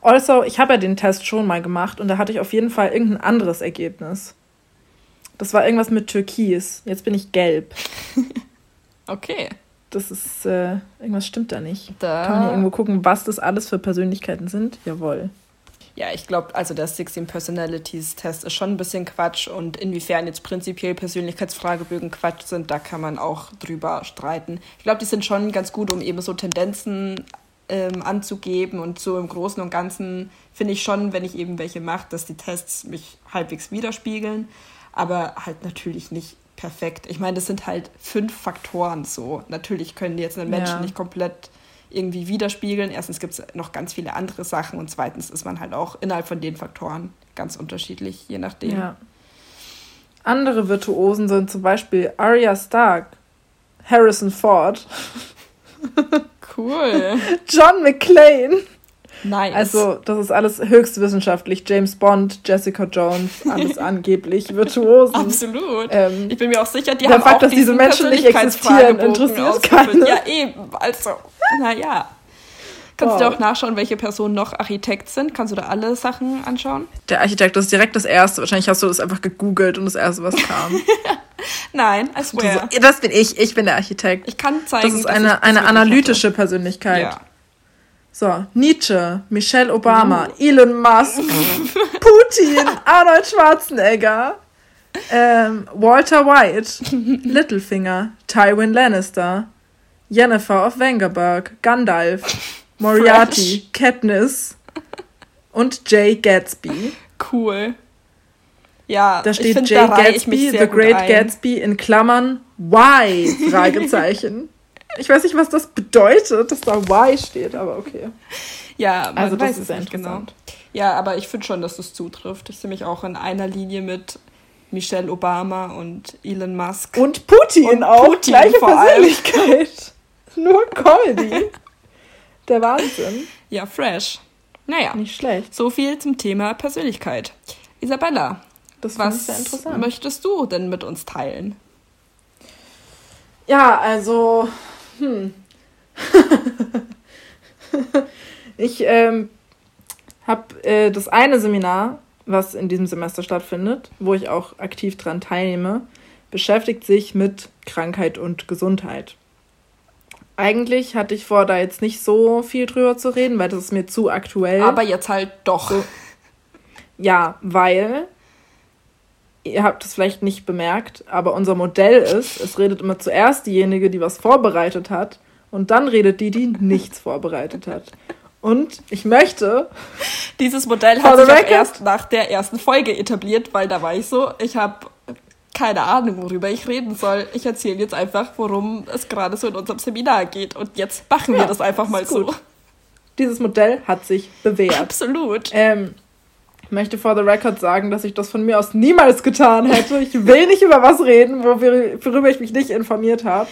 Also, ich habe ja den Test schon mal gemacht und da hatte ich auf jeden Fall irgendein anderes Ergebnis. Das war irgendwas mit Türkis. Jetzt bin ich gelb. okay. Das ist, äh, irgendwas stimmt da nicht. Da. Kann man hier irgendwo gucken, was das alles für Persönlichkeiten sind? Jawohl. Ja, ich glaube, also der 16 Personalities Test ist schon ein bisschen Quatsch und inwiefern jetzt prinzipiell Persönlichkeitsfragebögen Quatsch sind, da kann man auch drüber streiten. Ich glaube, die sind schon ganz gut, um eben so Tendenzen ähm, anzugeben und so im Großen und Ganzen finde ich schon, wenn ich eben welche mache, dass die Tests mich halbwegs widerspiegeln aber halt natürlich nicht perfekt. Ich meine, das sind halt fünf Faktoren so. Natürlich können die jetzt einen Menschen ja. nicht komplett irgendwie widerspiegeln. Erstens gibt es noch ganz viele andere Sachen und zweitens ist man halt auch innerhalb von den Faktoren ganz unterschiedlich, je nachdem. Ja. Andere Virtuosen sind zum Beispiel Arya Stark, Harrison Ford. Cool. John McClane. Nice. Also, das ist alles höchst wissenschaftlich. James Bond, Jessica Jones, alles angeblich Virtuosen. Absolut. Ähm, ich bin mir auch sicher, die haben Fakt, auch dass diese Menschen nicht existieren, interessiert keinen. Ja, eben. Also, naja. Kannst wow. du auch nachschauen, welche Personen noch Architekt sind? Kannst du da alle Sachen anschauen? Der Architekt, das ist direkt das Erste. Wahrscheinlich hast du das einfach gegoogelt und das Erste, was kam. Nein, I swear. So, das bin ich. Ich bin der Architekt. Ich kann zeigen, Das ist eine, eine analytische. Persönlichkeit. Ja. So, Nietzsche, Michelle Obama, uh. Elon Musk, Putin, Arnold Schwarzenegger, ähm, Walter White, Littlefinger, Tywin Lannister, Jennifer of Wengerberg, Gandalf, Moriarty, Fresh. Katniss und Jay Gatsby. Cool. Ja, da steht find, Jay Gatsby, The Great ein. Gatsby in Klammern, why? Fragezeichen. Ich weiß nicht, was das bedeutet, dass da Y steht, aber okay. Ja, also das ist nicht genau. Ja, aber ich finde schon, dass das zutrifft. Ich sehe mich auch in einer Linie mit Michelle Obama und Elon Musk. Und Putin und auch. Putin Gleiche Persönlichkeit. Nur Comedy. Der Wahnsinn. Ja, fresh. Naja. Nicht schlecht. So viel zum Thema Persönlichkeit. Isabella, das was möchtest du denn mit uns teilen? Ja, also hm. ich ähm, habe äh, das eine Seminar, was in diesem Semester stattfindet, wo ich auch aktiv dran teilnehme, beschäftigt sich mit Krankheit und Gesundheit. Eigentlich hatte ich vor, da jetzt nicht so viel drüber zu reden, weil das ist mir zu aktuell. Aber jetzt halt doch. So. Ja, weil ihr habt es vielleicht nicht bemerkt, aber unser Modell ist, es redet immer zuerst diejenige, die was vorbereitet hat, und dann redet die, die nichts vorbereitet hat. Und ich möchte. Dieses Modell hat sich auch erst nach der ersten Folge etabliert, weil da war ich so, ich habe keine Ahnung, worüber ich reden soll. Ich erzähle jetzt einfach, worum es gerade so in unserem Seminar geht. Und jetzt machen wir ja, das einfach mal so. Dieses Modell hat sich bewährt. Absolut. Ähm, ich möchte for the record sagen, dass ich das von mir aus niemals getan hätte. Ich will nicht über was reden, worüber ich mich nicht informiert habe.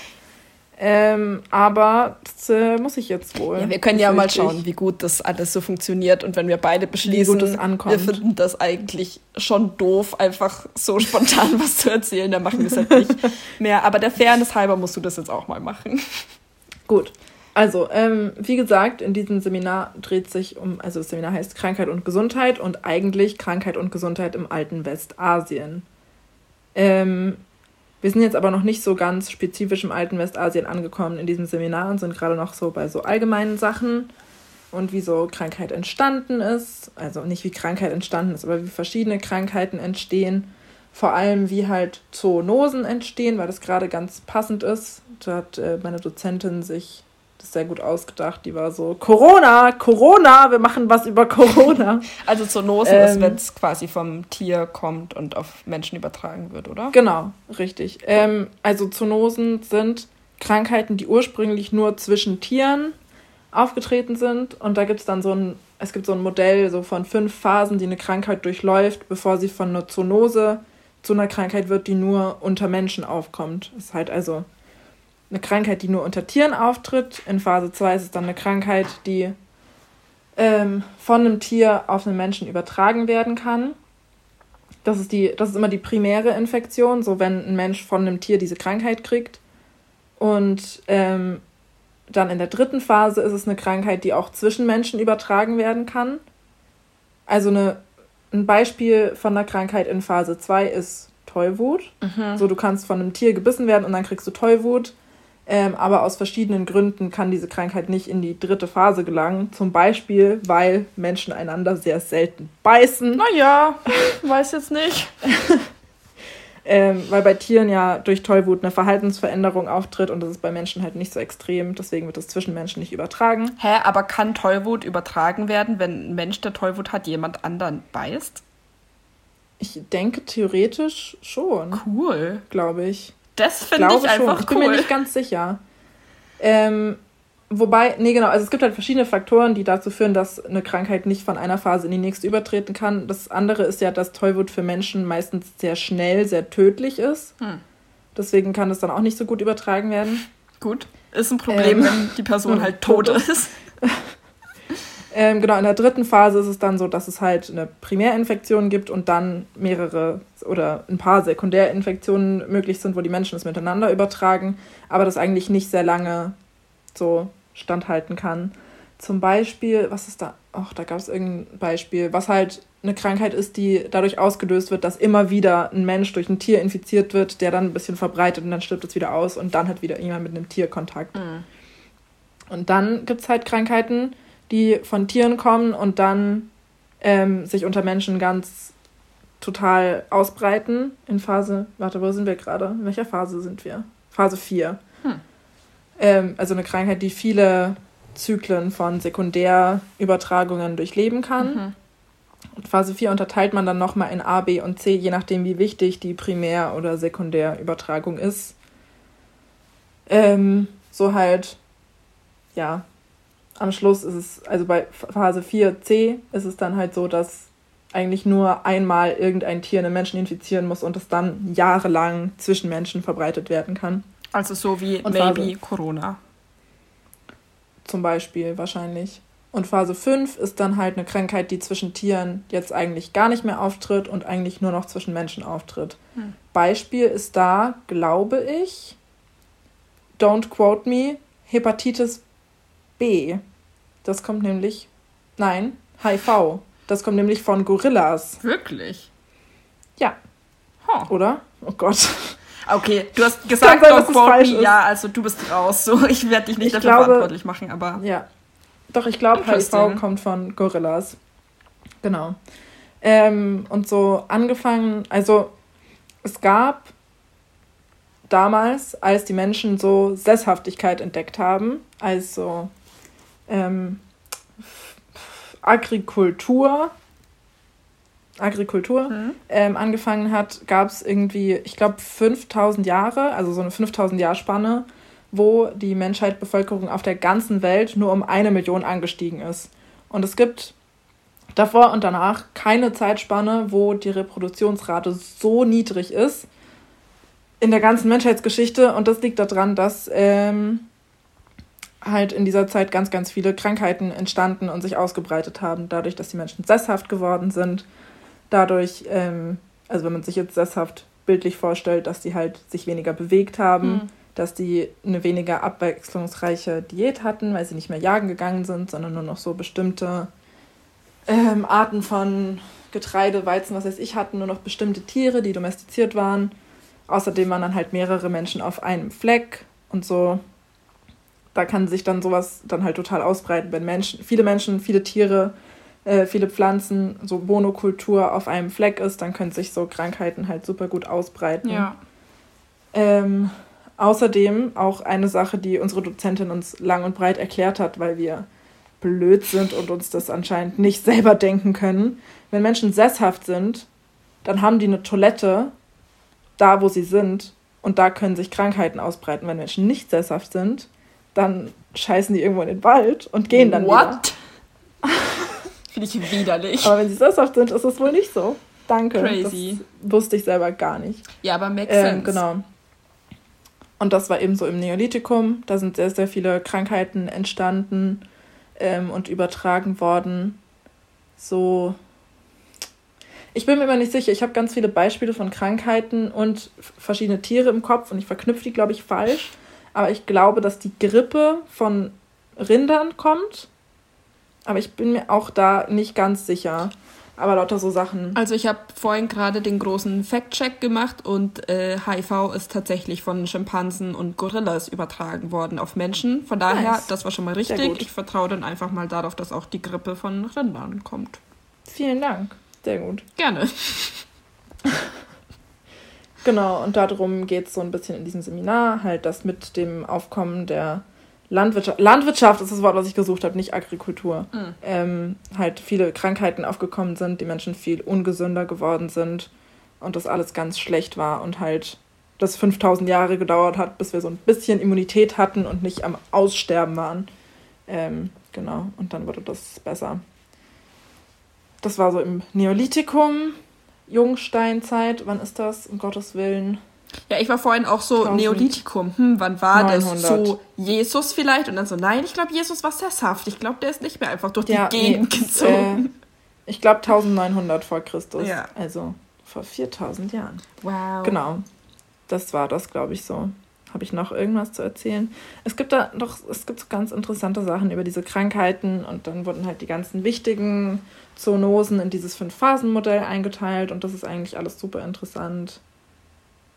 Ähm, aber das äh, muss ich jetzt wohl. Ja, wir können ja mal schauen, wie gut das alles so funktioniert und wenn wir beide beschließen, wir finden das eigentlich schon doof, einfach so spontan was zu erzählen, dann machen wir es halt nicht mehr. Aber der Fairness halber musst du das jetzt auch mal machen. Gut. Also, ähm, wie gesagt, in diesem Seminar dreht sich um, also das Seminar heißt Krankheit und Gesundheit und eigentlich Krankheit und Gesundheit im alten Westasien. Ähm, wir sind jetzt aber noch nicht so ganz spezifisch im alten Westasien angekommen in diesem Seminar und sind gerade noch so bei so allgemeinen Sachen und wie so Krankheit entstanden ist. Also nicht wie Krankheit entstanden ist, aber wie verschiedene Krankheiten entstehen. Vor allem wie halt Zoonosen entstehen, weil das gerade ganz passend ist. Da hat äh, meine Dozentin sich das sehr gut ausgedacht. Die war so, Corona, Corona, wir machen was über Corona. also Zoonosen ähm, ist, wenn es quasi vom Tier kommt und auf Menschen übertragen wird, oder? Genau, richtig. Ähm, also Zoonosen sind Krankheiten, die ursprünglich nur zwischen Tieren aufgetreten sind. Und da gibt es dann so ein, es gibt so ein Modell so von fünf Phasen, die eine Krankheit durchläuft, bevor sie von einer Zoonose zu einer Krankheit wird, die nur unter Menschen aufkommt. Das ist halt also eine Krankheit, die nur unter Tieren auftritt. In Phase 2 ist es dann eine Krankheit, die ähm, von einem Tier auf einen Menschen übertragen werden kann. Das ist, die, das ist immer die primäre Infektion, so wenn ein Mensch von einem Tier diese Krankheit kriegt. Und ähm, dann in der dritten Phase ist es eine Krankheit, die auch zwischen Menschen übertragen werden kann. Also eine, ein Beispiel von einer Krankheit in Phase 2 ist Tollwut. Mhm. So, du kannst von einem Tier gebissen werden und dann kriegst du Tollwut. Ähm, aber aus verschiedenen Gründen kann diese Krankheit nicht in die dritte Phase gelangen. Zum Beispiel, weil Menschen einander sehr selten beißen. Naja, weiß jetzt nicht. ähm, weil bei Tieren ja durch Tollwut eine Verhaltensveränderung auftritt und das ist bei Menschen halt nicht so extrem. Deswegen wird das zwischen Menschen nicht übertragen. Hä, aber kann Tollwut übertragen werden, wenn ein Mensch, der Tollwut hat, jemand anderen beißt? Ich denke theoretisch schon. Cool. Glaube ich. Das finde ich einfach schon. Ich bin mir nicht ganz sicher. Ähm, wobei, nee, genau, also es gibt halt verschiedene Faktoren, die dazu führen, dass eine Krankheit nicht von einer Phase in die nächste übertreten kann. Das andere ist ja, dass Tollwut für Menschen meistens sehr schnell, sehr tödlich ist. Hm. Deswegen kann es dann auch nicht so gut übertragen werden. Gut, ist ein Problem, ähm, wenn die Person halt tot ist. Ähm, genau, in der dritten Phase ist es dann so, dass es halt eine Primärinfektion gibt und dann mehrere oder ein paar Sekundärinfektionen möglich sind, wo die Menschen es miteinander übertragen, aber das eigentlich nicht sehr lange so standhalten kann. Zum Beispiel, was ist da? Ach, da gab es irgendein Beispiel, was halt eine Krankheit ist, die dadurch ausgelöst wird, dass immer wieder ein Mensch durch ein Tier infiziert wird, der dann ein bisschen verbreitet und dann stirbt es wieder aus und dann hat wieder jemand mit einem Tier Kontakt. Mhm. Und dann gibt es halt Krankheiten, die von Tieren kommen und dann ähm, sich unter Menschen ganz total ausbreiten. In Phase, warte, wo sind wir gerade? In welcher Phase sind wir? Phase 4. Hm. Ähm, also eine Krankheit, die viele Zyklen von Sekundärübertragungen durchleben kann. Mhm. Und Phase 4 unterteilt man dann nochmal in A, B und C, je nachdem, wie wichtig die Primär- oder Sekundärübertragung ist. Ähm, so halt, ja, am Schluss ist es, also bei Phase 4c ist es dann halt so, dass eigentlich nur einmal irgendein Tier einen Menschen infizieren muss und es dann jahrelang zwischen Menschen verbreitet werden kann. Also so wie und maybe Phase, Corona. Zum Beispiel wahrscheinlich. Und Phase 5 ist dann halt eine Krankheit, die zwischen Tieren jetzt eigentlich gar nicht mehr auftritt und eigentlich nur noch zwischen Menschen auftritt. Hm. Beispiel ist da, glaube ich, don't quote me, Hepatitis B. Das kommt nämlich. Nein, HIV. Das kommt nämlich von Gorillas. Wirklich? Ja. Huh. Oder? Oh Gott. Okay, du hast gesagt, sein, don't quote me. Ja, also du bist raus. So, ich werde dich nicht ich dafür glaube, verantwortlich machen, aber. Ja. Doch, ich glaube, HIV kommt von Gorillas. Genau. Ähm, und so angefangen, also es gab damals, als die Menschen so Sesshaftigkeit entdeckt haben, also ähm, Agrikultur Agrikultur mhm. ähm, angefangen hat, gab es irgendwie, ich glaube, 5000 Jahre, also so eine 5000 Jahr Spanne, wo die Menschheitsbevölkerung auf der ganzen Welt nur um eine Million angestiegen ist. Und es gibt davor und danach keine Zeitspanne, wo die Reproduktionsrate so niedrig ist in der ganzen Menschheitsgeschichte. Und das liegt daran, dass ähm, halt in dieser Zeit ganz, ganz viele Krankheiten entstanden und sich ausgebreitet haben, dadurch, dass die Menschen sesshaft geworden sind. Dadurch, ähm, also wenn man sich jetzt sesshaft bildlich vorstellt, dass die halt sich weniger bewegt haben, mhm. dass die eine weniger abwechslungsreiche Diät hatten, weil sie nicht mehr jagen gegangen sind, sondern nur noch so bestimmte ähm, Arten von Getreide, Weizen, was weiß ich, hatten, nur noch bestimmte Tiere, die domestiziert waren. Außerdem waren dann halt mehrere Menschen auf einem Fleck und so da kann sich dann sowas dann halt total ausbreiten, wenn Menschen, viele Menschen, viele Tiere, äh, viele Pflanzen, so Monokultur auf einem Fleck ist, dann können sich so Krankheiten halt super gut ausbreiten. Ja. Ähm, außerdem auch eine Sache, die unsere Dozentin uns lang und breit erklärt hat, weil wir blöd sind und uns das anscheinend nicht selber denken können. Wenn Menschen sesshaft sind, dann haben die eine Toilette da, wo sie sind und da können sich Krankheiten ausbreiten. Wenn Menschen nicht sesshaft sind, dann scheißen die irgendwo in den Wald und gehen dann What? wieder. Finde ich widerlich. Aber wenn sie sesshaft sind, ist es wohl nicht so. Danke. Crazy. Das wusste ich selber gar nicht. Ja, aber makes ähm, sense. Genau. Und das war eben so im Neolithikum. Da sind sehr, sehr viele Krankheiten entstanden ähm, und übertragen worden. So. Ich bin mir immer nicht sicher. Ich habe ganz viele Beispiele von Krankheiten und verschiedene Tiere im Kopf und ich verknüpfe die, glaube ich, falsch. Aber ich glaube, dass die Grippe von Rindern kommt. Aber ich bin mir auch da nicht ganz sicher. Aber lauter so Sachen. Also ich habe vorhin gerade den großen Fact-Check gemacht und äh, HIV ist tatsächlich von Schimpansen und Gorillas übertragen worden auf Menschen. Von daher, nice. das war schon mal richtig. Ich vertraue dann einfach mal darauf, dass auch die Grippe von Rindern kommt. Vielen Dank. Sehr gut. Gerne. Genau, und darum geht es so ein bisschen in diesem Seminar, halt, dass mit dem Aufkommen der Landwirtschaft, Landwirtschaft ist das Wort, was ich gesucht habe, nicht Agrikultur, mhm. ähm, halt viele Krankheiten aufgekommen sind, die Menschen viel ungesünder geworden sind und das alles ganz schlecht war und halt das 5000 Jahre gedauert hat, bis wir so ein bisschen Immunität hatten und nicht am Aussterben waren. Ähm, genau, und dann wurde das besser. Das war so im Neolithikum. Jungsteinzeit, wann ist das, um Gottes Willen? Ja, ich war vorhin auch so 1000. Neolithikum. Hm, wann war 900. das? So Jesus vielleicht? Und dann so, nein, ich glaube, Jesus war sesshaft. Ich glaube, der ist nicht mehr einfach durch ja, die Gegend nee, gezogen. Äh, ich glaube 1900 vor Christus. Ja. Also vor 4000 Jahren. Wow. Genau. Das war das, glaube ich, so. Habe ich noch irgendwas zu erzählen? Es gibt da doch, es gibt so ganz interessante Sachen über diese Krankheiten und dann wurden halt die ganzen wichtigen Zoonosen in dieses Fünf-Phasen-Modell eingeteilt und das ist eigentlich alles super interessant.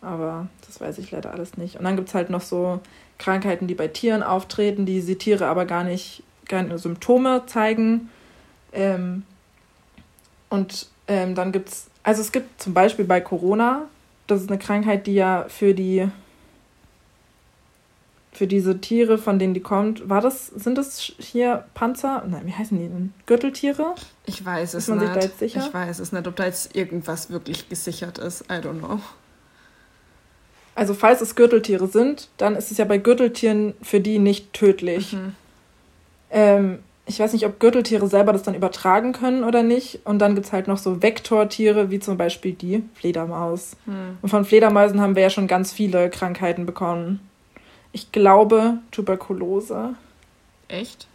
Aber das weiß ich leider alles nicht. Und dann gibt es halt noch so Krankheiten, die bei Tieren auftreten, die diese Tiere aber gar nicht, keine Symptome zeigen. Ähm, und ähm, dann gibt es, also es gibt zum Beispiel bei Corona, das ist eine Krankheit, die ja für die für diese Tiere, von denen die kommt, war das, sind das hier Panzer? Nein, wie heißen die denn? Gürteltiere? Ich weiß es nicht. Ich weiß es nicht, ob da jetzt irgendwas wirklich gesichert ist. I don't know. Also falls es Gürteltiere sind, dann ist es ja bei Gürteltieren für die nicht tödlich. Mhm. Ähm, ich weiß nicht, ob Gürteltiere selber das dann übertragen können oder nicht. Und dann gibt es halt noch so Vektortiere, wie zum Beispiel die Fledermaus. Mhm. Und von Fledermäusen haben wir ja schon ganz viele Krankheiten bekommen. Ich glaube Tuberkulose. Echt?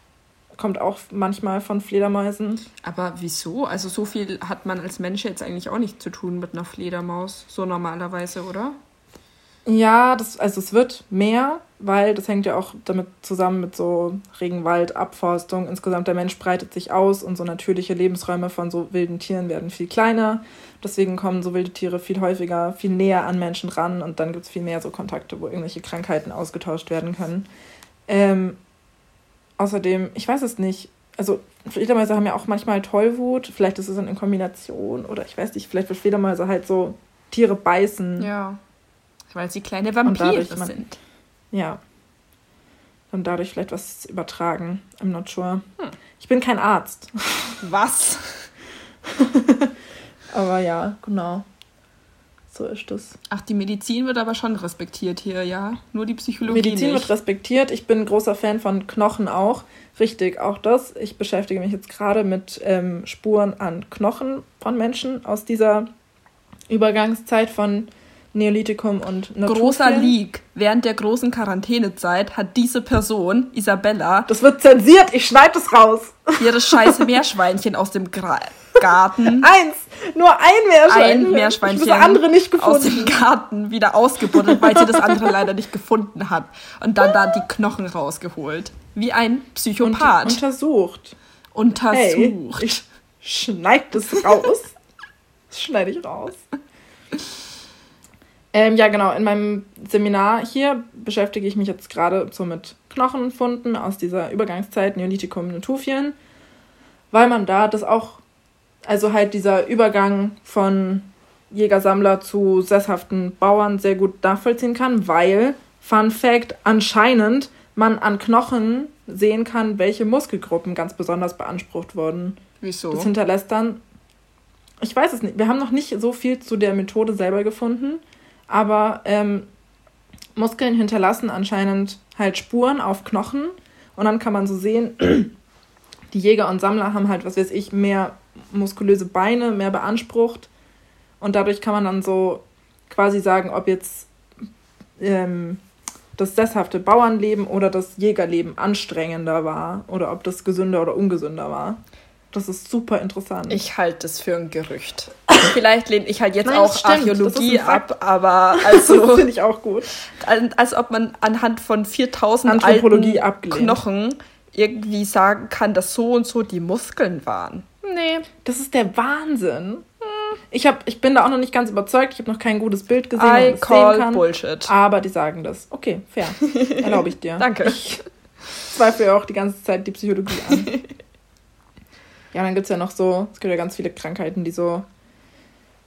Kommt auch manchmal von Fledermäusen. Aber wieso? Also so viel hat man als Mensch jetzt eigentlich auch nicht zu tun mit einer Fledermaus, so normalerweise, oder? Ja, das, also es wird mehr, weil das hängt ja auch damit zusammen mit so Regenwald, Abforstung. Insgesamt der Mensch breitet sich aus und so natürliche Lebensräume von so wilden Tieren werden viel kleiner. Deswegen kommen so wilde Tiere viel häufiger, viel näher an Menschen ran und dann gibt es viel mehr so Kontakte, wo irgendwelche Krankheiten ausgetauscht werden können. Ähm, außerdem, ich weiß es nicht, also Fledermäuse haben ja auch manchmal Tollwut, vielleicht ist es dann in Kombination oder ich weiß nicht, vielleicht wird Fledermäuse halt so Tiere beißen. Ja. Weil sie kleine Vampire man, sind. Ja. Und dadurch vielleicht was übertragen. I'm not sure. Hm. Ich bin kein Arzt. Was? Aber ja, genau. So ist das. Ach, die Medizin wird aber schon respektiert hier, ja? Nur die Psychologie Medizin nicht. wird respektiert. Ich bin ein großer Fan von Knochen auch. Richtig, auch das. Ich beschäftige mich jetzt gerade mit ähm, Spuren an Knochen von Menschen aus dieser Übergangszeit von Neolithikum und Großer Leak. Während der großen Quarantänezeit hat diese Person, Isabella, Das wird zensiert, ich schneide es raus. ihre scheiße Meerschweinchen aus dem Gra Garten. Eins, nur ein Meerschweinchen. Ein Meerschweinchen das andere nicht aus gefunden. dem Garten wieder ausgebuddelt, weil sie das andere leider nicht gefunden hat. Und dann da die Knochen rausgeholt. Wie ein Und Psychopath. untersucht. Untersucht. Hey, ich schneide das raus. Das schneide ich raus. Ähm, ja, genau. In meinem Seminar hier beschäftige ich mich jetzt gerade so mit Knochenfunden aus dieser Übergangszeit Neolithikum Natufien, weil man da das auch, also halt dieser Übergang von Jägersammler zu sesshaften Bauern sehr gut nachvollziehen kann, weil, Fun Fact, anscheinend man an Knochen sehen kann, welche Muskelgruppen ganz besonders beansprucht wurden. Wieso? Das hinterlässt dann. Ich weiß es nicht. Wir haben noch nicht so viel zu der Methode selber gefunden, aber ähm, Muskeln hinterlassen anscheinend halt Spuren auf Knochen und dann kann man so sehen, die Jäger und Sammler haben halt, was weiß ich, mehr muskulöse Beine, mehr beansprucht und dadurch kann man dann so quasi sagen, ob jetzt ähm, das sesshafte Bauernleben oder das Jägerleben anstrengender war oder ob das gesünder oder ungesünder war. Das ist super interessant. Ich halte das für ein Gerücht. Vielleicht lehne ich halt jetzt Nein, auch stimmt. Archäologie ab, aber also finde ich auch gut. als, ob man anhand von 4000 Anthropologie alten abgelehnt. Knochen irgendwie sagen kann, dass so und so die Muskeln waren. Nee. Das ist der Wahnsinn. Ich, hab, ich bin da auch noch nicht ganz überzeugt. Ich habe noch kein gutes Bild gesehen, I call kann. Bullshit. Aber die sagen das. Okay, fair. Erlaube ich dir. Danke. Ich zweifle ja auch die ganze Zeit die Psychologie an. ja, dann gibt es ja noch so, es gibt ja ganz viele Krankheiten, die so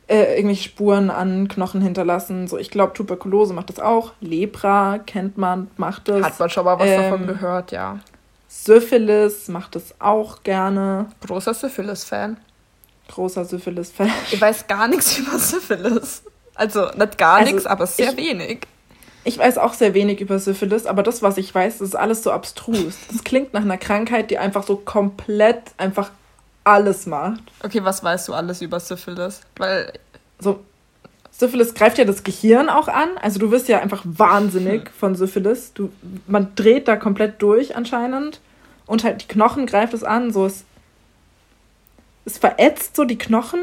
äh, irgendwelche Spuren an Knochen hinterlassen. So, ich glaube, Tuberkulose macht das auch. Lepra kennt man, macht das. Hat man schon mal was Ähm, davon gehört, ja. Syphilis macht das auch gerne. Großer Syphilis-Fan. Großer Syphilis-Fan. Ich weiß gar nichts über Syphilis. Also nicht gar Also, nichts, aber sehr ich- wenig. Ich weiß auch sehr wenig über Syphilis, aber das, was ich weiß, ist alles so abstrus. Das klingt nach einer Krankheit, die einfach so komplett einfach alles macht. Okay, was weißt du alles über Syphilis? Weil So, Syphilis greift ja das Gehirn auch an. Also du wirst ja einfach wahnsinnig von Syphilis. Du, man dreht da komplett durch anscheinend. Und halt die Knochen greift es an. So es, es verätzt so die Knochen.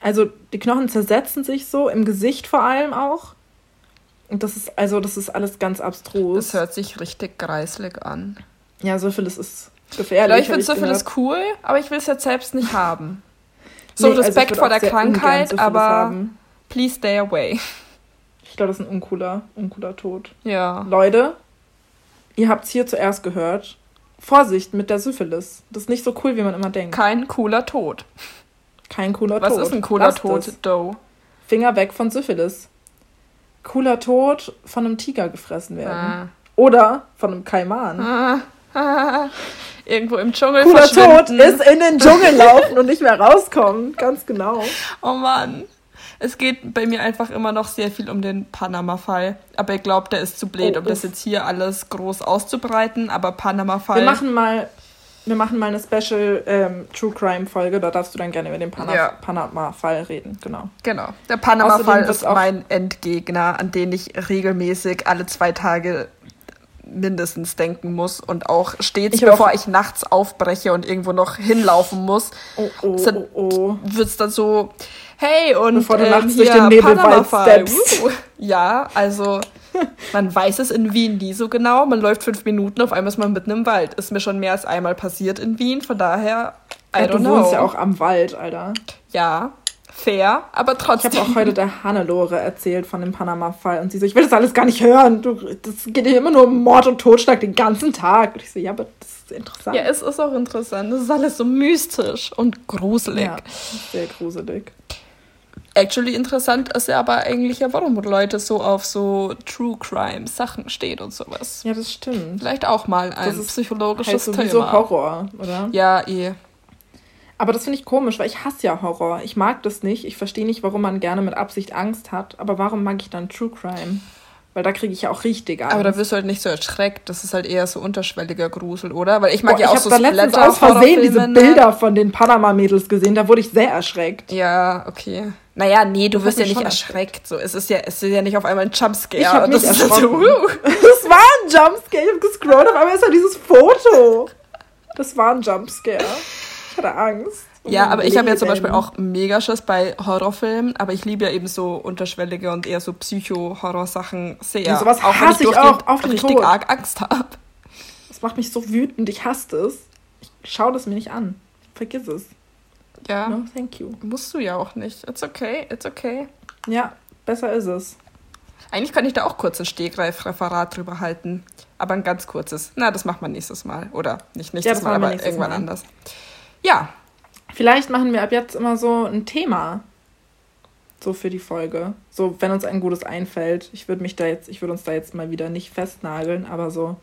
Also die Knochen zersetzen sich so, im Gesicht vor allem auch. Und das ist, also das ist alles ganz abstrus. das hört sich richtig greislig an. Ja, Syphilis ist gefährlich. ich finde Syphilis cool, aber ich will es jetzt selbst nicht haben. So, Nee, also Respekt würd vor der Krankheit, aber haben. please stay away. Ich glaube, das ist ein uncooler, uncooler Tod. Ja. Leute, ihr habt es hier zuerst gehört. Vorsicht mit der Syphilis. Das ist nicht so cool, wie man immer denkt. Kein cooler Tod. Kein cooler Was Tod. ist ein cooler Lasst Tod. Doe? Finger weg von Syphilis. Cooler Tod von einem Tiger gefressen werden. Ah. Oder von einem Kaiman. Ah. Ah. Irgendwo im Dschungel Cooler Tod verschwinden. ist in den Dschungel laufen und nicht mehr rauskommen. Ganz genau. Oh Mann. Es geht bei mir einfach immer noch sehr viel um den Panama-Fall. Aber ich glaube, der ist zu blöd, Oh, um das jetzt hier alles groß auszubreiten. Aber Panama-Fall. Wir machen mal, wir machen mal eine Special ähm, True Crime Folge. Da darfst du dann gerne über den Pana Ja. Panama-Fall reden. Genau. Genau. Der Panama-Fall ist mein Endgegner, an den ich regelmäßig alle zwei Tage mindestens denken muss und auch stets, Ich bevor auch- ich nachts aufbreche und irgendwo noch hinlaufen muss, Oh, oh, Sind- oh, oh. wird es dann so, hey, und Bevor du ähm, nachts durch den Nebelwald steppst. Wuhu. Ja, also man weiß es in Wien nie so genau. Man läuft fünf Minuten, auf einmal ist man mitten im Wald. Ist mir schon mehr als einmal passiert in Wien, von daher, I Ja, don't du know. wohnst ja auch am Wald, Alter. Ja, fair, aber Ich trotzdem. habe auch heute der Hannelore erzählt von dem Panama-Fall und sie so, ich will das alles gar nicht hören. Du, das geht hier immer nur um Mord und Totschlag den ganzen Tag. Und ich so, ja, aber das ist interessant. Ja, es ist auch interessant. Das ist alles so mystisch und gruselig. Ja, sehr gruselig. Actually interessant ist ja aber eigentlich ja, warum Leute so auf so True Crime Sachen stehen und sowas. Ja, das stimmt. Vielleicht auch mal ein Das ist psychologisches Heißt sowieso Thema. Horror, oder? Ja, eh. Aber das finde ich komisch, weil ich hasse ja Horror. Ich mag das nicht. Ich verstehe nicht, warum man gerne mit Absicht Angst hat. Aber warum mag ich dann True Crime? Weil da kriege ich ja auch richtig Angst. Aber da wirst du halt nicht so erschreckt. Das ist halt eher so unterschwelliger Grusel, oder? Weil ich mag Boah, ja auch ich so da letztens aus Versehen diese Bilder von den Panama-Mädels gesehen. Da wurde ich sehr erschreckt. Ja, okay. Naja, nee, du das wirst ja nicht erschreckt. So, es ist ja, es ist ja nicht auf einmal ein Jumpscare. Ich hab mich das erschrocken. So, uh. das war ein Jumpscare. Ich hab gescrollt, auf einmal ist da dieses Foto. Das war ein Jumpscare. Ich hatte Angst. Ja, aber ich habe ja zum Beispiel auch mega Schiss bei Horrorfilmen, aber ich liebe ja eben so unterschwellige und eher so Psycho-Horror-Sachen sehr. Ja, sowas auch hasse ich, ich auch auf den richtig Tod. arg Angst habe. Das macht mich so wütend, ich hasse es. Ich schaue das mir nicht an. Vergiss es. Ja. No, thank you. Musst du ja auch nicht. It's okay, it's okay. Ja, besser ist es. Eigentlich kann ich da auch kurz ein Stegreif-Referat drüber halten. Aber ein ganz kurzes. Na, das macht man nächstes Mal. Oder nicht nächstes ja, Mal, aber irgendwann Mal. anders. Ja, Vielleicht machen wir ab jetzt immer so ein Thema. So für die Folge. So, wenn uns ein gutes einfällt. Ich würde mich da jetzt, ich würde uns da jetzt mal wieder nicht festnageln, aber so.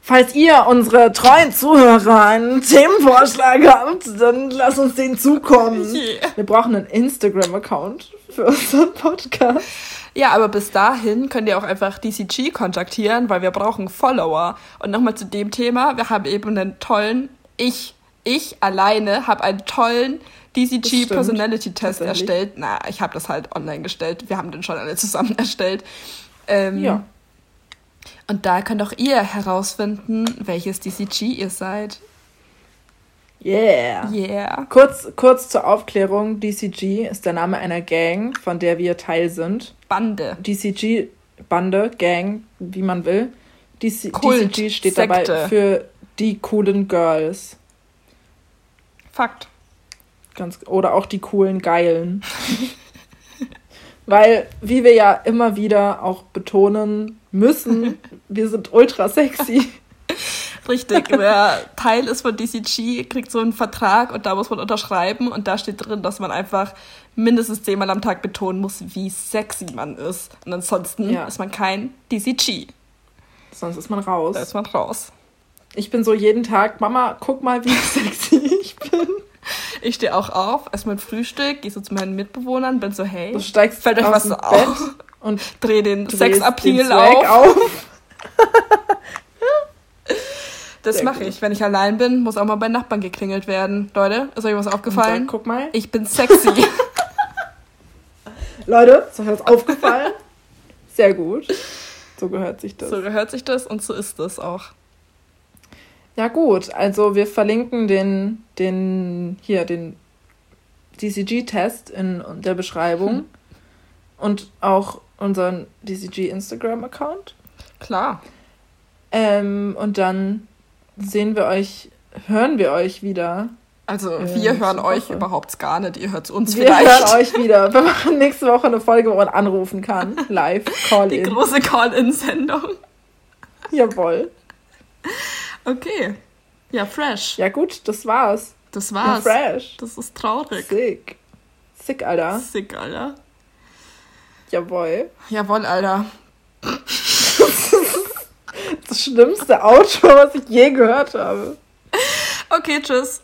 Falls ihr, unsere treuen Zuhörer, einen Themenvorschlag habt, dann lasst uns den zukommen. Yeah. Wir brauchen einen Instagram-Account für unseren Podcast. Ja, aber bis dahin könnt ihr auch einfach DCG kontaktieren, weil wir brauchen Follower. Und nochmal zu dem Thema, wir haben eben einen tollen, ich ich alleine habe einen tollen DCG Personality Test erstellt. Na, ich habe das halt online gestellt. Wir haben den schon alle zusammen erstellt. Ähm, ja. Und da könnt auch ihr herausfinden, welches DCG ihr seid. Yeah. Yeah. Kurz, kurz zur Aufklärung: DCG ist der Name einer Gang, von der wir Teil sind. Bande. DCG, Bande, Gang, wie man will. DC, Kult, DCG steht Sekte. dabei für die coolen Girls. Fakt. Ganz, oder auch die coolen Geilen. Weil, wie wir ja immer wieder auch betonen müssen, wir sind ultra sexy. Richtig, wer Teil ist von DCG, kriegt so einen Vertrag und da muss man unterschreiben und da steht drin, dass man einfach mindestens zehnmal am Tag betonen muss, wie sexy man ist. Und ansonsten ja. ist man kein DCG. Sonst ist man raus. Da ist man raus. Ich bin so jeden Tag, Mama, guck mal, wie sexy bin. Ich stehe auch auf, esse mein Frühstück, gehe so zu meinen Mitbewohnern, bin so, hey, du steigst fällt euch was so auf und dreh den Sexappeal auf. auf. das mache ich, wenn ich allein bin, muss auch mal bei Nachbarn geklingelt werden. Leute, ist euch was aufgefallen? Dann, guck mal. Ich bin sexy. Leute, ist euch was aufgefallen? Sehr gut. So gehört sich das. So gehört sich das und so ist das auch. Ja, gut. Also wir verlinken den, den hier, den DCG-Test in der Beschreibung hm. und auch unseren DCG Instagram-Account. Klar. Ähm, und dann sehen wir euch, hören wir euch wieder. Also wir ähm, hören euch überhaupt gar nicht, ihr hört uns wir vielleicht. Wir hören euch wieder. Wir machen nächste Woche eine Folge, wo man anrufen kann. Live, Call-In. Die große Call-In-Sendung. Jawohl. Okay. Ja, fresh. Ja, gut, das war's. Das war's. Ja, fresh. Das ist traurig. Sick. Sick, Alter. Sick, Alter. Jawohl. Jawohl, Alter. das schlimmste Outro, was ich je gehört habe. Okay, tschüss.